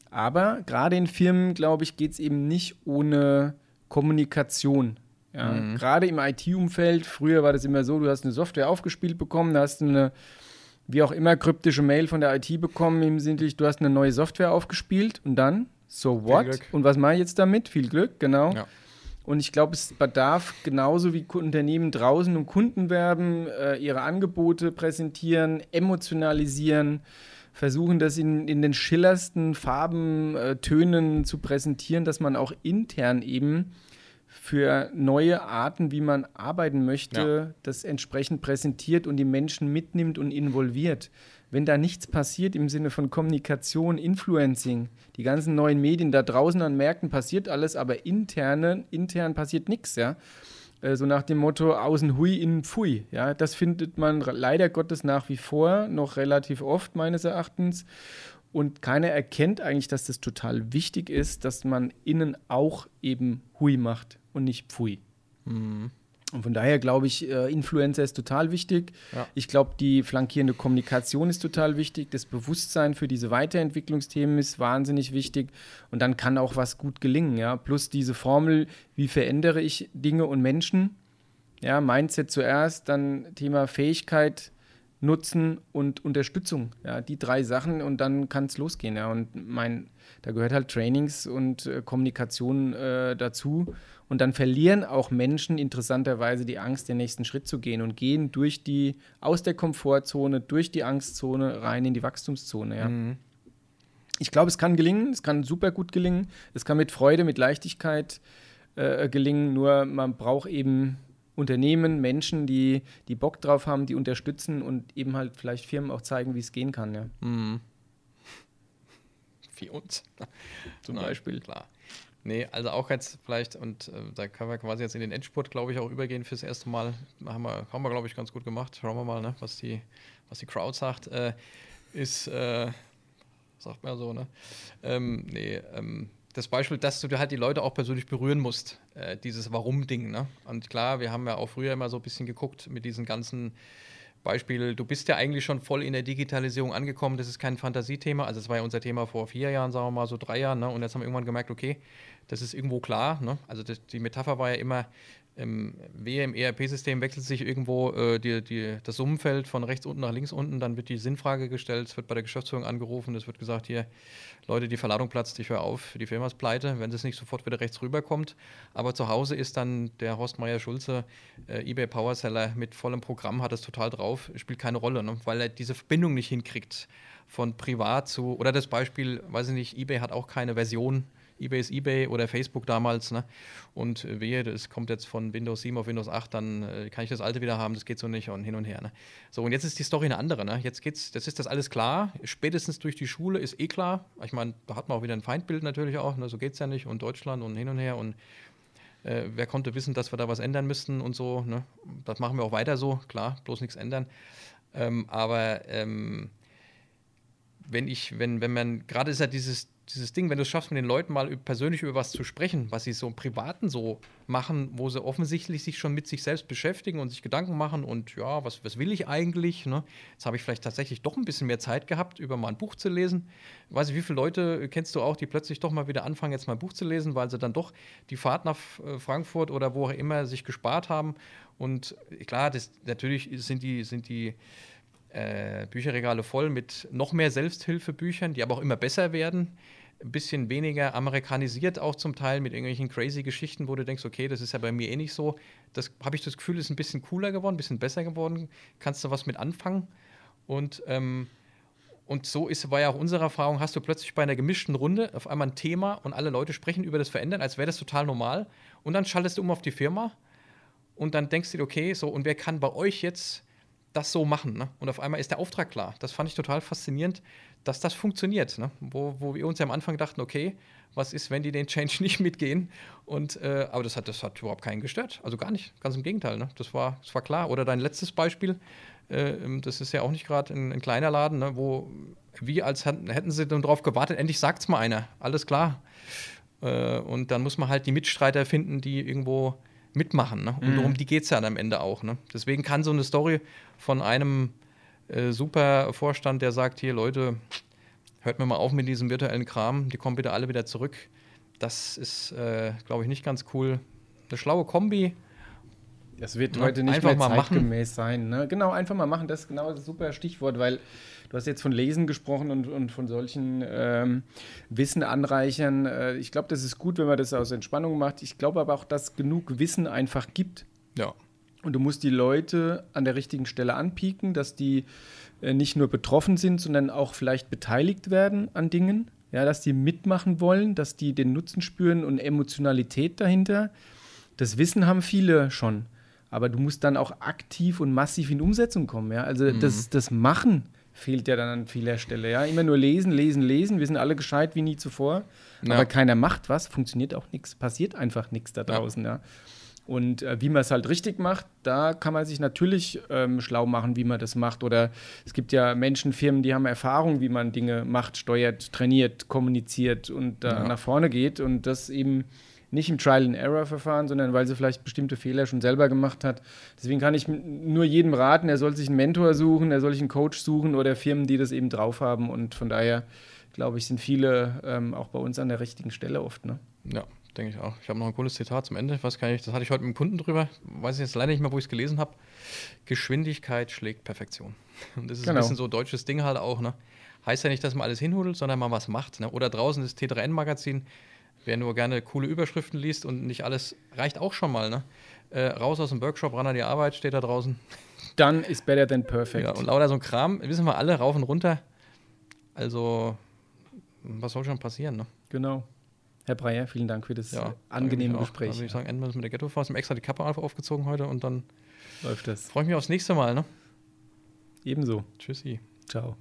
Aber gerade in Firmen, glaube ich, geht es eben nicht ohne Kommunikation. Ja, mhm. Gerade im IT-Umfeld, früher war das immer so, du hast eine Software aufgespielt bekommen, da hast du eine, wie auch immer, kryptische Mail von der IT bekommen, im Sinne, du hast eine neue Software aufgespielt und dann, so what? Und was mache ich jetzt damit? Viel Glück, genau. Ja. Und ich glaube, es bedarf genauso wie Unternehmen draußen um Kunden werben, äh, ihre Angebote präsentieren, emotionalisieren, versuchen das in, in den schillersten Farben, äh, Tönen zu präsentieren, dass man auch intern eben für neue Arten, wie man arbeiten möchte, ja. das entsprechend präsentiert und die Menschen mitnimmt und involviert. Wenn da nichts passiert im Sinne von Kommunikation, Influencing, die ganzen neuen Medien da draußen an Märkten passiert alles, aber interne, intern passiert nichts, ja. Äh, so nach dem Motto außen hui, innen pfui. Ja, das findet man leider Gottes nach wie vor noch relativ oft meines Erachtens. Und keiner erkennt eigentlich, dass das total wichtig ist, dass man innen auch eben hui macht und nicht Pfui. Mhm. Und von daher glaube ich, äh, Influencer ist total wichtig. Ja. Ich glaube, die flankierende Kommunikation ist total wichtig. Das Bewusstsein für diese Weiterentwicklungsthemen ist wahnsinnig wichtig. Und dann kann auch was gut gelingen. Ja? Plus diese Formel, wie verändere ich Dinge und Menschen? Ja, Mindset zuerst, dann Thema Fähigkeit, Nutzen und Unterstützung. Ja, die drei Sachen und dann kann es losgehen. Ja. Und mein, da gehört halt Trainings und äh, Kommunikation äh, dazu. Und dann verlieren auch Menschen interessanterweise die Angst, den nächsten Schritt zu gehen und gehen durch die, aus der Komfortzone, durch die Angstzone rein in die Wachstumszone. Ja. Mhm. Ich glaube, es kann gelingen, es kann super gut gelingen, es kann mit Freude, mit Leichtigkeit äh, gelingen, nur man braucht eben Unternehmen, Menschen, die, die Bock drauf haben, die unterstützen und eben halt vielleicht Firmen auch zeigen, wie es gehen kann. Ja. Mhm. Wie uns. Zum Nein, Beispiel. Klar. Nee, also auch jetzt vielleicht, und äh, da können wir quasi jetzt in den Endspurt, glaube ich, auch übergehen fürs erste Mal. Haben wir, haben wir glaube ich, ganz gut gemacht. Schauen wir mal, ne, was, die, was die Crowd sagt. Äh, ist, äh, sagt man ja so, ne? Ähm, nee, ähm, das Beispiel, dass du halt die Leute auch persönlich berühren musst, äh, dieses Warum-Ding. Ne? Und klar, wir haben ja auch früher immer so ein bisschen geguckt mit diesen ganzen Beispiel, du bist ja eigentlich schon voll in der Digitalisierung angekommen, das ist kein Fantasiethema. Also, das war ja unser Thema vor vier Jahren, sagen wir mal, so drei Jahren. Ne? Und jetzt haben wir irgendwann gemerkt, okay, das ist irgendwo klar. Ne? Also, das, die Metapher war ja immer, im wehe im ERP-System wechselt sich irgendwo äh, die, die, das Summenfeld von rechts unten nach links unten, dann wird die Sinnfrage gestellt, es wird bei der Geschäftsführung angerufen, es wird gesagt, hier, Leute, die Verladung platzt, ich höre auf, die Firma ist pleite, wenn das nicht sofort wieder rechts rüberkommt. Aber zu Hause ist dann der Horst Meier-Schulze, äh, eBay Powerseller mit vollem Programm, hat das total drauf, spielt keine Rolle, ne? weil er diese Verbindung nicht hinkriegt von privat zu, oder das Beispiel, weiß ich nicht, eBay hat auch keine Version eBay ist eBay oder Facebook damals. Ne? Und äh, wehe, das kommt jetzt von Windows 7 auf Windows 8, dann äh, kann ich das alte wieder haben, das geht so nicht und hin und her. Ne? So, und jetzt ist die Story eine andere. Ne? Jetzt geht's, das ist das alles klar. Spätestens durch die Schule ist eh klar. Ich meine, da hat man auch wieder ein Feindbild natürlich auch. Ne? So geht es ja nicht. Und Deutschland und hin und her. Und äh, wer konnte wissen, dass wir da was ändern müssten und so. Ne? Das machen wir auch weiter so, klar, bloß nichts ändern. Ähm, aber ähm, wenn ich, wenn, wenn man, gerade ist ja dieses dieses Ding, wenn du es schaffst, mit den Leuten mal persönlich über was zu sprechen, was sie so im Privaten so machen, wo sie offensichtlich sich schon mit sich selbst beschäftigen und sich Gedanken machen und ja, was, was will ich eigentlich? Ne? Jetzt habe ich vielleicht tatsächlich doch ein bisschen mehr Zeit gehabt, über mal ein Buch zu lesen. Ich weiß nicht, wie viele Leute kennst du auch, die plötzlich doch mal wieder anfangen, jetzt mal ein Buch zu lesen, weil sie dann doch die Fahrt nach äh, Frankfurt oder wo auch immer sich gespart haben. Und klar, das, natürlich sind die, sind die äh, Bücherregale voll mit noch mehr Selbsthilfebüchern, die aber auch immer besser werden. Ein bisschen weniger amerikanisiert auch zum Teil mit irgendwelchen crazy Geschichten, wo du denkst, okay, das ist ja bei mir eh nicht so. Das habe ich das Gefühl, ist ein bisschen cooler geworden, ein bisschen besser geworden. Kannst du was mit anfangen? Und, ähm, und so ist, war ja auch unsere Erfahrung, hast du plötzlich bei einer gemischten Runde auf einmal ein Thema und alle Leute sprechen über das Verändern, als wäre das total normal. Und dann schaltest du um auf die Firma und dann denkst du dir, okay, so, und wer kann bei euch jetzt das so machen. Ne? Und auf einmal ist der Auftrag klar. Das fand ich total faszinierend, dass das funktioniert. Ne? Wo, wo wir uns ja am Anfang dachten, okay, was ist, wenn die den Change nicht mitgehen? Und, äh, aber das hat, das hat überhaupt keinen gestört. Also gar nicht. Ganz im Gegenteil. Ne? Das, war, das war klar. Oder dein letztes Beispiel, Äh, das ist ja auch nicht gerade ein, ein, kleiner Laden, ne, wo wie als hätten sie dann darauf gewartet, endlich sagt es mal einer, alles klar. Äh, und dann muss man halt die Mitstreiter finden, die irgendwo mitmachen. Ne? Und mhm. darum die geht es ja dann am Ende auch. Ne? Deswegen kann so eine Story von einem äh, super Vorstand, der sagt, hier Leute, hört mir mal auf mit diesem virtuellen Kram, die kommen bitte alle wieder zurück. Das ist, äh, glaube ich, nicht ganz cool. Eine schlaue Kombi. Das wird ne? heute nicht einfach mehr zeitgemäß sein. Ne? Genau, einfach mal machen. Das ist genau das super Stichwort, weil du hast jetzt von Lesen gesprochen und, und von solchen ähm, Wissen anreichern. Äh, ich glaube, das ist gut, wenn man das aus Entspannung macht. Ich glaube aber auch, dass genug Wissen einfach gibt. Ja. Und du musst die Leute an der richtigen Stelle anpieken, dass die äh, nicht nur betroffen sind, sondern auch vielleicht beteiligt werden an Dingen. Ja, dass die mitmachen wollen, dass die den Nutzen spüren und Emotionalität dahinter. Das Wissen haben viele schon. Aber du musst dann auch aktiv und massiv in Umsetzung kommen. Ja? Also mhm. das, das Machen fehlt ja dann an vieler Stelle. Ja? Immer nur lesen, lesen, lesen. Wir sind alle gescheit wie nie zuvor. Ja. Aber keiner macht was, funktioniert auch nichts, passiert einfach nichts da draußen. Ja. ja? Und äh, wie man es halt richtig macht, da kann man sich natürlich ähm, schlau machen, wie man das macht. Oder es gibt ja Menschen, Firmen, die haben Erfahrung, wie man Dinge macht, steuert, trainiert, kommuniziert und da ja. nach vorne geht. Und das eben nicht im Trial-and-Error-Verfahren, sondern weil sie vielleicht bestimmte Fehler schon selber gemacht hat. Deswegen kann ich nur jedem raten, er soll sich einen Mentor suchen, er soll sich einen Coach suchen oder Firmen, die das eben drauf haben. Und von daher, glaube ich, sind viele ähm, auch bei uns an der richtigen Stelle oft. Ne? Ja, denke ich auch. Ich habe noch ein cooles Zitat zum Ende. Ich weiß gar nicht, das hatte ich heute mit dem Kunden drüber. Weiß ich jetzt leider nicht mehr, wo ich es gelesen habe. Geschwindigkeit schlägt Perfektion. Und das ist genau. ein bisschen so ein deutsches Ding halt auch. Ne? Heißt ja nicht, dass man alles hinhudelt, sondern man was macht. Ne? Oder draußen das T3N-Magazin. Wer nur gerne coole Überschriften liest und nicht alles, reicht auch schon mal. Ne? Äh, raus aus dem Workshop, ran an die Arbeit, steht da draußen. Dann ist better than perfect. Ja, und lauter so ein Kram, wissen wir alle, rauf und runter. Also, was soll schon passieren? Ne? Genau. Herr Breyer, vielen Dank für das ja, angenehme Gespräch. Also ich sagen, enden wir das mit der Ghetto-Faust. Wir haben extra die Kappe aufgezogen heute und dann läuft das. Freue ich mich aufs nächste Mal. Ne? Ebenso. Tschüssi. Ciao.